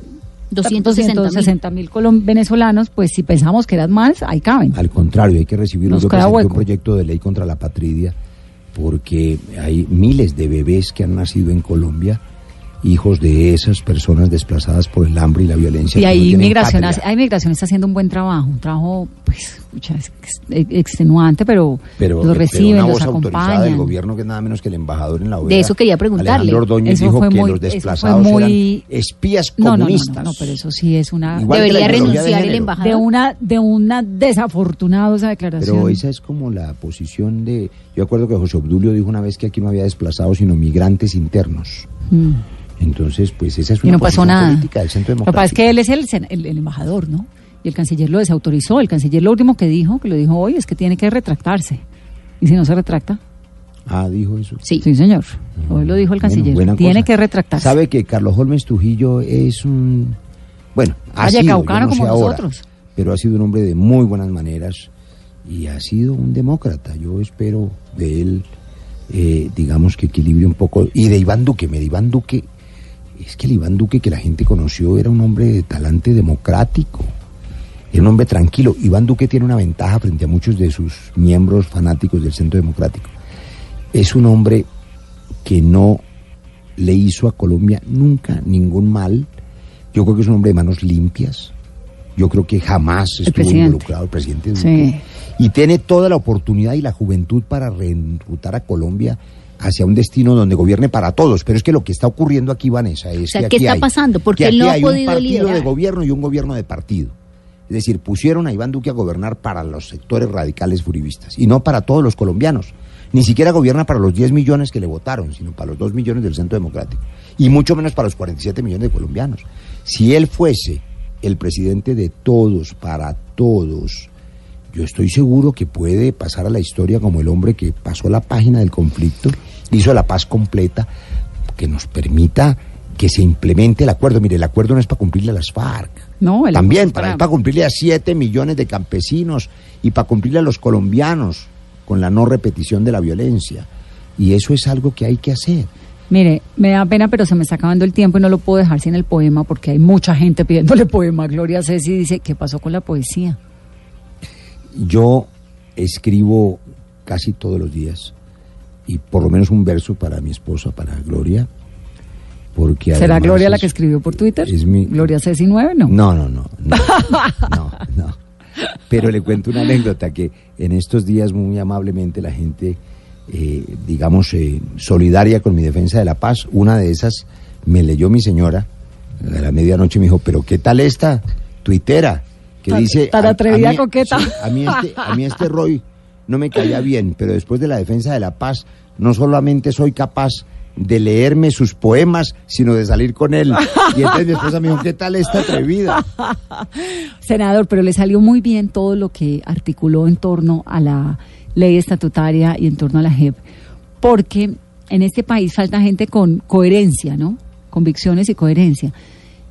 260 260 mil colom- venezolanos, pues si pensamos que eran más, ahí caben. Al contrario, hay que presenté un proyecto de ley contra la patridia porque hay miles de bebés que han nacido en Colombia, hijos de esas personas desplazadas por el hambre y la violencia. Y ahí migración, hace- hay migración está haciendo un buen trabajo, un trabajo pues pucha, es- extenuante, pero, pero, los pero reciben, una los voz autorizada del acompañan. gobierno que es nada menos que el embajador en la OEA. De eso quería preguntarle. Alejandro Ordóñez Eso dijo fue que muy- los eso fue desplazados muy- eran espías No, no, no, no, comunistas. no, pero eso sí es una Igual Debería ideología de renunciar el embajador. de una de una desafortunada esa declaración. Pero esa es como la posición de... Yo acuerdo que José Obdulio dijo una vez que aquí no había desplazados, sino migrantes internos. Mm. Entonces, pues esa es Y una no pasó posición nada. política del Centro Lo que pasa es que él es el, sen- el, el embajador, ¿no? Y el canciller lo desautorizó. El canciller lo último que dijo, que lo dijo hoy, es que tiene que retractarse. Y si no se retracta, Ah, dijo eso. Sí. sí, señor. Hoy lo dijo el canciller. tiene cosa. que retractarse. Sabe que Carlos Holmes Trujillo es un... Bueno, ha Vaya sido, no sé como ahora, nosotros. pero ha sido un hombre de muy buenas maneras y ha sido un demócrata. Yo espero de él, eh, digamos, que equilibre un poco. Y de Iván Duque, me de Iván Duque, es que el Iván Duque que la gente conoció era un hombre de talante democrático. Era un hombre tranquilo. Iván Duque tiene una ventaja frente a muchos de sus miembros fanáticos del Centro Democrático. Es un hombre que no le hizo a Colombia nunca ningún mal. Yo creo que es un hombre de manos limpias. Yo creo que jamás estuvo presidente. involucrado el presidente Duque. Sí. Y tiene toda la oportunidad y la juventud para reenrutar a Colombia hacia un destino donde gobierne para todos. Pero es que lo que está ocurriendo aquí, Vanessa, es O sea, que ¿qué está hay- pasando? Porque que él no ha hay podido un partido liderar. de gobierno y un gobierno de partido. Es decir, pusieron a Iván Duque a gobernar para los sectores radicales furibistas y no para todos los colombianos. Ni siquiera gobierna para los 10 millones que le votaron, sino para los 2 millones del Centro Democrático. Y mucho menos para los 47 millones de colombianos. Si él fuese el presidente de todos, para todos, yo estoy seguro que puede pasar a la historia como el hombre que pasó la página del conflicto, hizo la paz completa, que nos permita que se implemente el acuerdo. Mire, el acuerdo no es para cumplirle a las FARC. No, el También para- para cumplirle a 7 millones de campesinos y para cumplirle a los colombianos con la no repetición de la violencia. Y eso es algo que hay que hacer. Mire, me da pena, pero se me está acabando el tiempo y no lo puedo dejar sin el poema porque hay mucha gente pidiéndole poema. Gloria Ceci dice, ¿qué pasó con la poesía? Yo escribo casi todos los días y por lo menos un verso para mi esposa, para Gloria. Porque ¿Será Gloria la que escribió por Twitter? es mi- Gloria Ceci 9, ¿no? No, no, no, no, no, no. Pero le cuento una anécdota que en estos días muy amablemente la gente, eh, digamos, eh, solidaria con mi defensa de la paz, una de esas me leyó mi señora a la medianoche y me dijo, pero ¿qué tal esta tuitera? Que Tan- dice... tan a- a atrevida, mí- coqueta. sí, a mí este, a mí este Roy no me caía bien, pero después de la defensa de la paz, no solamente soy capaz de leerme sus poemas, sino de salir con él. Y entonces mi esposa me dijo, ¿qué tal esta atrevida? Senador, pero le salió muy bien todo lo que articuló en torno a la ley estatutaria y en torno a la JEP, porque en este país falta gente con coherencia, ¿no? Convicciones y coherencia.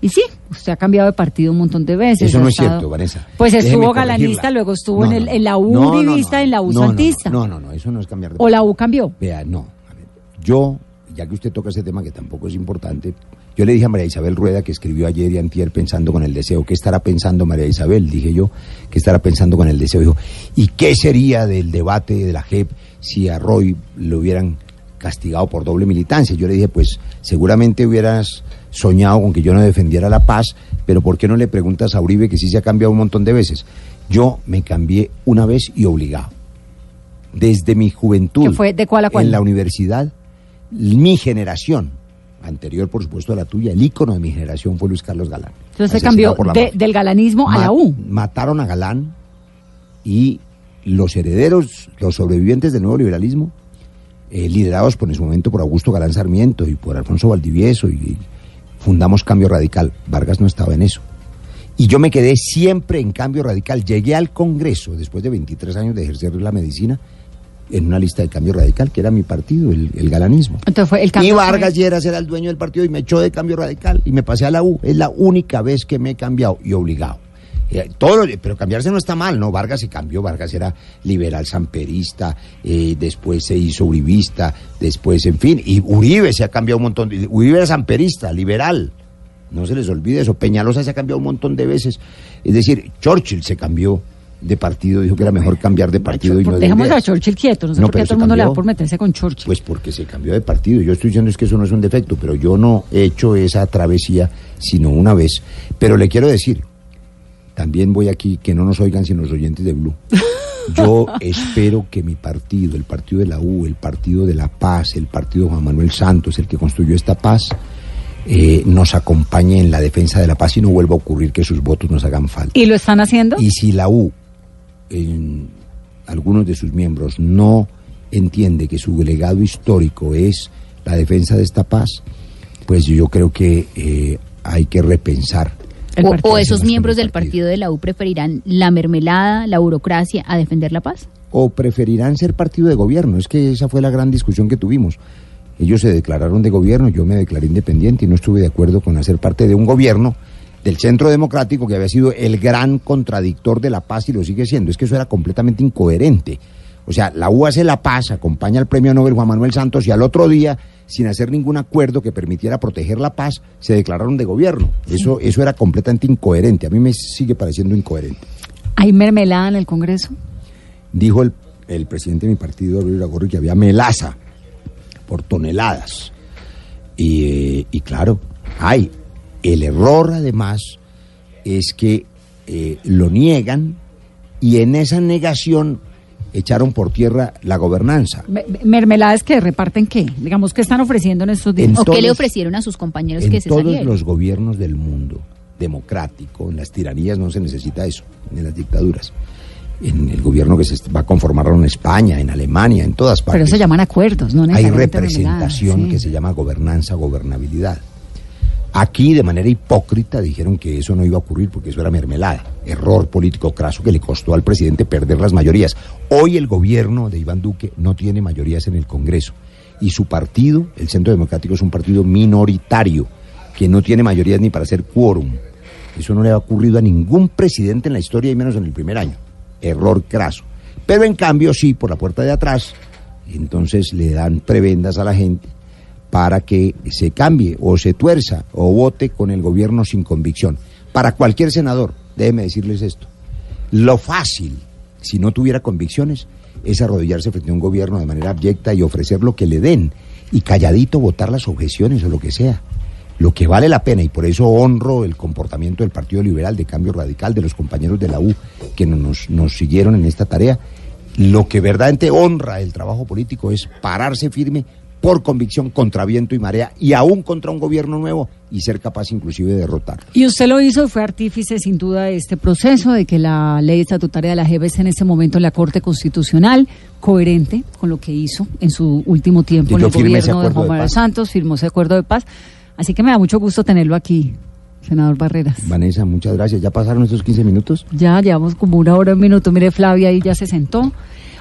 Y sí, usted ha cambiado de partido un montón de veces. Eso no es estado- cierto, Vanessa. Pues estuvo galanista, luego estuvo No, en, el, en la U no, en la U santista. No, no, no, eso no es cambiar de O la U cambió. Vea, no. A ver, yo, ya que usted toca ese tema que tampoco es importante, yo le dije a María Isabel Rueda que escribió ayer y antier pensando con el deseo. ¿Qué estará pensando María Isabel? Dije yo, ¿qué estará pensando con el deseo? Dijo, ¿y qué sería del debate de la JEP si a Roy lo hubieran castigado por doble militancia? Yo le dije, pues seguramente hubieras soñado con que yo no defendiera la paz, pero ¿por qué no le preguntas a Uribe que sí se ha cambiado un montón de veces? Yo me cambié una vez y obligado. Desde mi juventud. ¿Que fue de cuál a cuál? En la universidad, mi generación, anterior por supuesto a la tuya, el ícono de mi generación fue Luis Carlos Galán. Entonces se cambió de- del galanismo a la U. Mataron a Galán y los herederos, los sobrevivientes del nuevo liberalismo, eh, liderados por en su momento por Augusto Galán Sarmiento y por Alfonso Valdivieso, y fundamos Cambio Radical. Vargas no estaba en eso. Y yo me quedé siempre en Cambio Radical. Llegué al Congreso después de 23 años de ejercer la medicina en una lista de Cambio Radical, que era mi partido, el, el galanismo. Entonces fue el Y Vargas Lleras era el dueño del partido y me echó de cambio radical y me pasé a la U. Es la única vez que me he cambiado y obligado. Eh, todo pero cambiarse no está mal, ¿no? Vargas se cambió, Vargas era liberal samperista, eh, después se hizo uribista, después, en fin, y Uribe se ha cambiado un montón. de- Uribe era samperista, liberal. No se les olvide eso. Peñalosa se ha cambiado un montón de veces. Es decir, Churchill se cambió de partido, dijo que era mejor cambiar de partido y no de Dejemos ideas. a Churchill quieto, no sé No, por qué a todo el mundo le da por meterse con Churchill. Pues porque se cambió de partido. Yo estoy diciendo es que eso no es un defecto, pero yo no he hecho esa travesía sino una vez. Pero le quiero decir, también voy aquí, que no nos oigan sino los oyentes de Blue. Yo espero que mi partido, el partido de la U, el partido de la paz, el partido Juan Manuel Santos, el que construyó esta paz, eh, nos acompañe en la defensa de la paz y no vuelva a ocurrir que sus votos nos hagan falta. ¿Y lo están haciendo? Y si la U, en algunos de sus miembros, no entiende que su legado histórico es la defensa de esta paz, pues yo creo que eh, hay que repensar. O, o esos miembros del partido de la U preferirán la mermelada, la burocracia a defender la paz. O preferirán ser partido de gobierno. Es que esa fue la gran discusión que tuvimos. Ellos se declararon de gobierno, yo me declaré independiente y no estuve de acuerdo con hacer parte de un gobierno del Centro Democrático que había sido el gran contradictor de la paz y lo sigue siendo. Es que eso era completamente incoherente. O sea, la U hace la paz, acompaña al premio Nobel Juan Manuel Santos y al otro día, sin hacer ningún acuerdo que permitiera proteger la paz, se declararon de gobierno. Eso, eso era completamente incoherente. A mí me sigue pareciendo incoherente. ¿Hay mermelada en el Congreso? Dijo el, el presidente de mi partido, Luis Lagorri, que había melaza por toneladas. Y, eh, y claro, hay. El error, además, es que eh, lo niegan y en esa negación echaron por tierra la gobernanza. Me- me- ¿Mermeladas que reparten qué? Digamos, ¿qué están ofreciendo en estos días? En ¿O qué le todos- ofrecieron a sus compañeros En que se todos salieron? los gobiernos del mundo democrático, en las tiranías no se necesita eso, en las dictaduras. En el gobierno que se va a conformar en España, en Alemania, en todas partes. Pero se llaman acuerdos, no Hay representación que se llama gobernanza, gobernabilidad. Aquí, de manera hipócrita, dijeron que eso no iba a ocurrir porque eso era mermelada. Error político craso que le costó al presidente perder las mayorías. Hoy el gobierno de Iván Duque no tiene mayorías en el Congreso. Y su partido, el Centro Democrático, es un partido minoritario que no tiene mayorías ni para hacer quórum. Eso no le ha ocurrido a ningún presidente en la historia y menos en el primer año. Error craso. Pero en cambio, sí, por la puerta de atrás, entonces le dan prebendas a la gente para que se cambie o se tuerza o vote con el gobierno sin convicción. Para cualquier senador, déjeme decirles esto, lo fácil, si no tuviera convicciones, es arrodillarse frente a un gobierno de manera abyecta y ofrecer lo que le den y calladito votar las objeciones o lo que sea. Lo que vale la pena, y por eso honro el comportamiento del Partido Liberal de Cambio Radical, de los compañeros de la U que nos, nos siguieron en esta tarea, lo que verdaderamente honra el trabajo político es pararse firme por convicción contra viento y marea y aún contra un gobierno nuevo y ser capaz inclusive de derrotarlo. Y usted lo hizo y fue artífice sin duda de este proceso de que la ley estatutaria de la esté en este momento en la Corte Constitucional, coherente con lo que hizo en su último tiempo en el gobierno de Juan Manuel. Santos, firmó ese acuerdo de paz. Así que me da mucho gusto tenerlo aquí, senador Barreras. Vanessa, muchas gracias. ¿Ya pasaron estos 15 minutos? Ya llevamos como una hora, un minuto. Mire, Flavia ahí ya se sentó.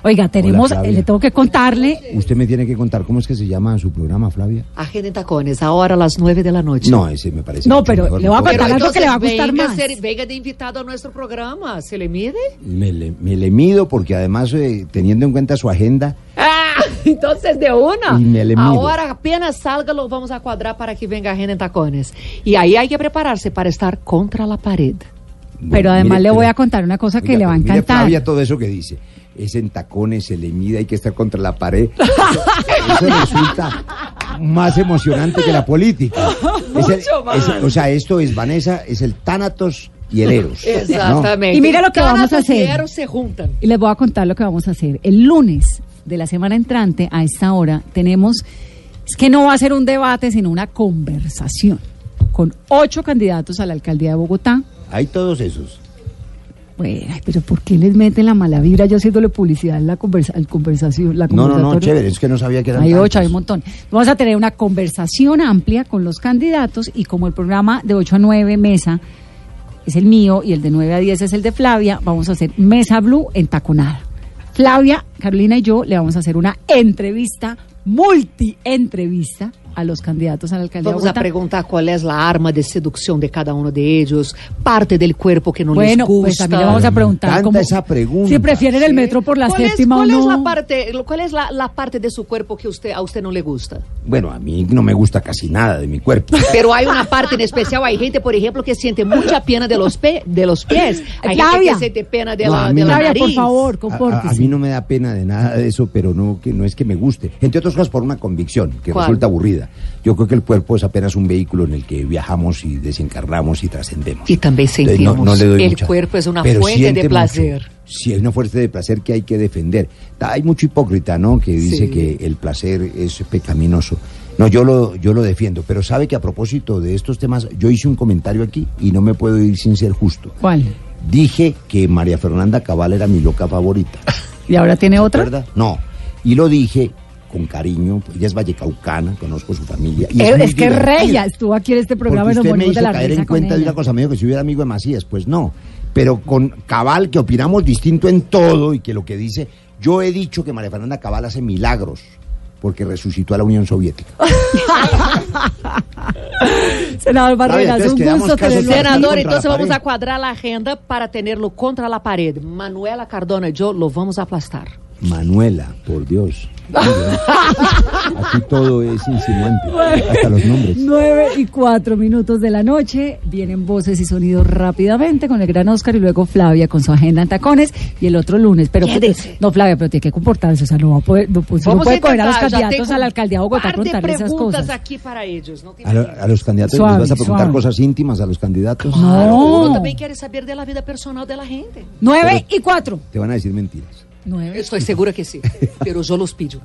Oiga, tenemos, Flavia. eh, le tengo que contarle. Usted me tiene que contar cómo es que se llama su programa, Flavia. Agenda en Tacones, ahora a las 9 de la noche. No, ese me parece. No, pero mejor. le voy a contar algo que le va a gustar venga, más. ser- venga de invitado a nuestro programa, ¿se le mide? Me le, me le mido porque además, eh, teniendo en cuenta su agenda, Ah, entonces de una. Y me le mido. Ahora apenas salga lo vamos a cuadrar para que venga Agenda en Tacones. Y ahí hay que prepararse para estar contra la pared. pero además mire, le voy a contar una cosa que le va a pero mire, encantar. Flavia, todo eso que dice. Es en tacones, se le mide, hay que estar contra la pared. Eso, eso resulta más emocionante que la política. Es el- Mucho más. es- o sea, esto es, Vanessa, es el Tánatos y el Eros. ¿no? Exactamente. Y mira lo que vamos a Tánatos y hacer. Eros se juntan. Y les voy a contar lo que vamos a hacer. El lunes de la semana entrante, a esta hora, tenemos, es que no va a ser un debate, sino una conversación con ocho candidatos a la alcaldía de Bogotá. Hay todos esos. Bueno, ay, pero ¿por qué les meten la mala vibra yo haciéndole publicidad en la, conversa- al conversación? La No, no, no, chévere, es que no sabía que eran Hay ocho, hay un montón. Vamos a tener una conversación amplia con los candidatos y como el programa de 8 a 9 mesa es el mío y el de 9 a 10 es el de Flavia, vamos a hacer mesa blue en taconada. Flavia, Carolina y yo le vamos a hacer una entrevista, multi-entrevista a los candidatos a la alcaldía Vamos de a preguntar cuál es la arma de seducción de cada uno de ellos, parte del cuerpo que no Bueno, les gusta. pues también le vamos a preguntar cómo- esa pregunta. si prefieren el metro por la ¿Cuál es, séptima cuál o es no. la parte, lo- cuál es la, la parte de su cuerpo que usted a usted no le gusta? Bueno, a mí no me gusta casi nada de mi cuerpo. Pero hay una parte en especial, hay gente, por ejemplo, que siente mucha pena de los, pe- de los pies. Hay gente que siente pena de No, la, a mí de la. Flavia, por nariz. favor, A, a- compórtese. a mí no me da pena de nada de eso, pero no que no es que me guste. Entre otras cosas por una convicción que ¿Cuál? resulta aburrida. Yo creo que el cuerpo es apenas un vehículo en el que viajamos y desencarnamos y trascendemos. Y también sentimos. El cuerpo es una fuente de placer. mucho. Sí, es una fuente de placer que hay que defender. Hay mucho hipócrita, ¿no? Que dice Sí. que el placer es pecaminoso. No, yo lo, yo lo defiendo, pero sabe que a propósito de estos temas, yo hice un comentario aquí y no me puedo ir sin ser justo. ¿Cuál? Dije que María Fernanda Cabal era mi loca favorita. ¿Y ahora tiene otra? ¿Verdad? No. Y lo dije con cariño, ella es vallecaucana, conozco su familia. Y Es, que es regia, estuvo aquí en este programa Porque y nos usted me morimos de hizo la caer en cuenta de una cosa, me dijo que si hubiera amigo de Macías, pues no. Pero con Cabal, que opinamos distinto en todo y que lo que dice, yo he dicho que María Fernanda Cabal hace milagros porque resucitó a la Unión Soviética. Senador Barreras, entonces un gusto tenerlo. Senador, entonces vamos a cuadrar la agenda para tenerlo contra la pared. Manuela Cardona y yo lo vamos a aplastar. Manuela, por Dios. Aquí todo es insinuante, hasta los nombres. Nueve y cuatro minutos de la noche. Vienen voces y sonidos rápidamente con el gran Oscar y luego Flavia con su agenda en tacones y el otro lunes. Pero no, Flavia, pero tiene que comportarse. O sea, no va a poder, no, pues, no puede coger a los candidatos a la alcaldía de Bogotá a preguntarle esas preguntas cosas. aquí para ellos. ¿no? A, lo- a los candidatos Suave, les vas a preguntar suave. cosas íntimas a los candidatos. Uno No. también quiere saber de la vida personal de la gente. Nueve y cuatro. Te van a decir mentiras. Nueve. Estoy segura que sí, pero yo los pido.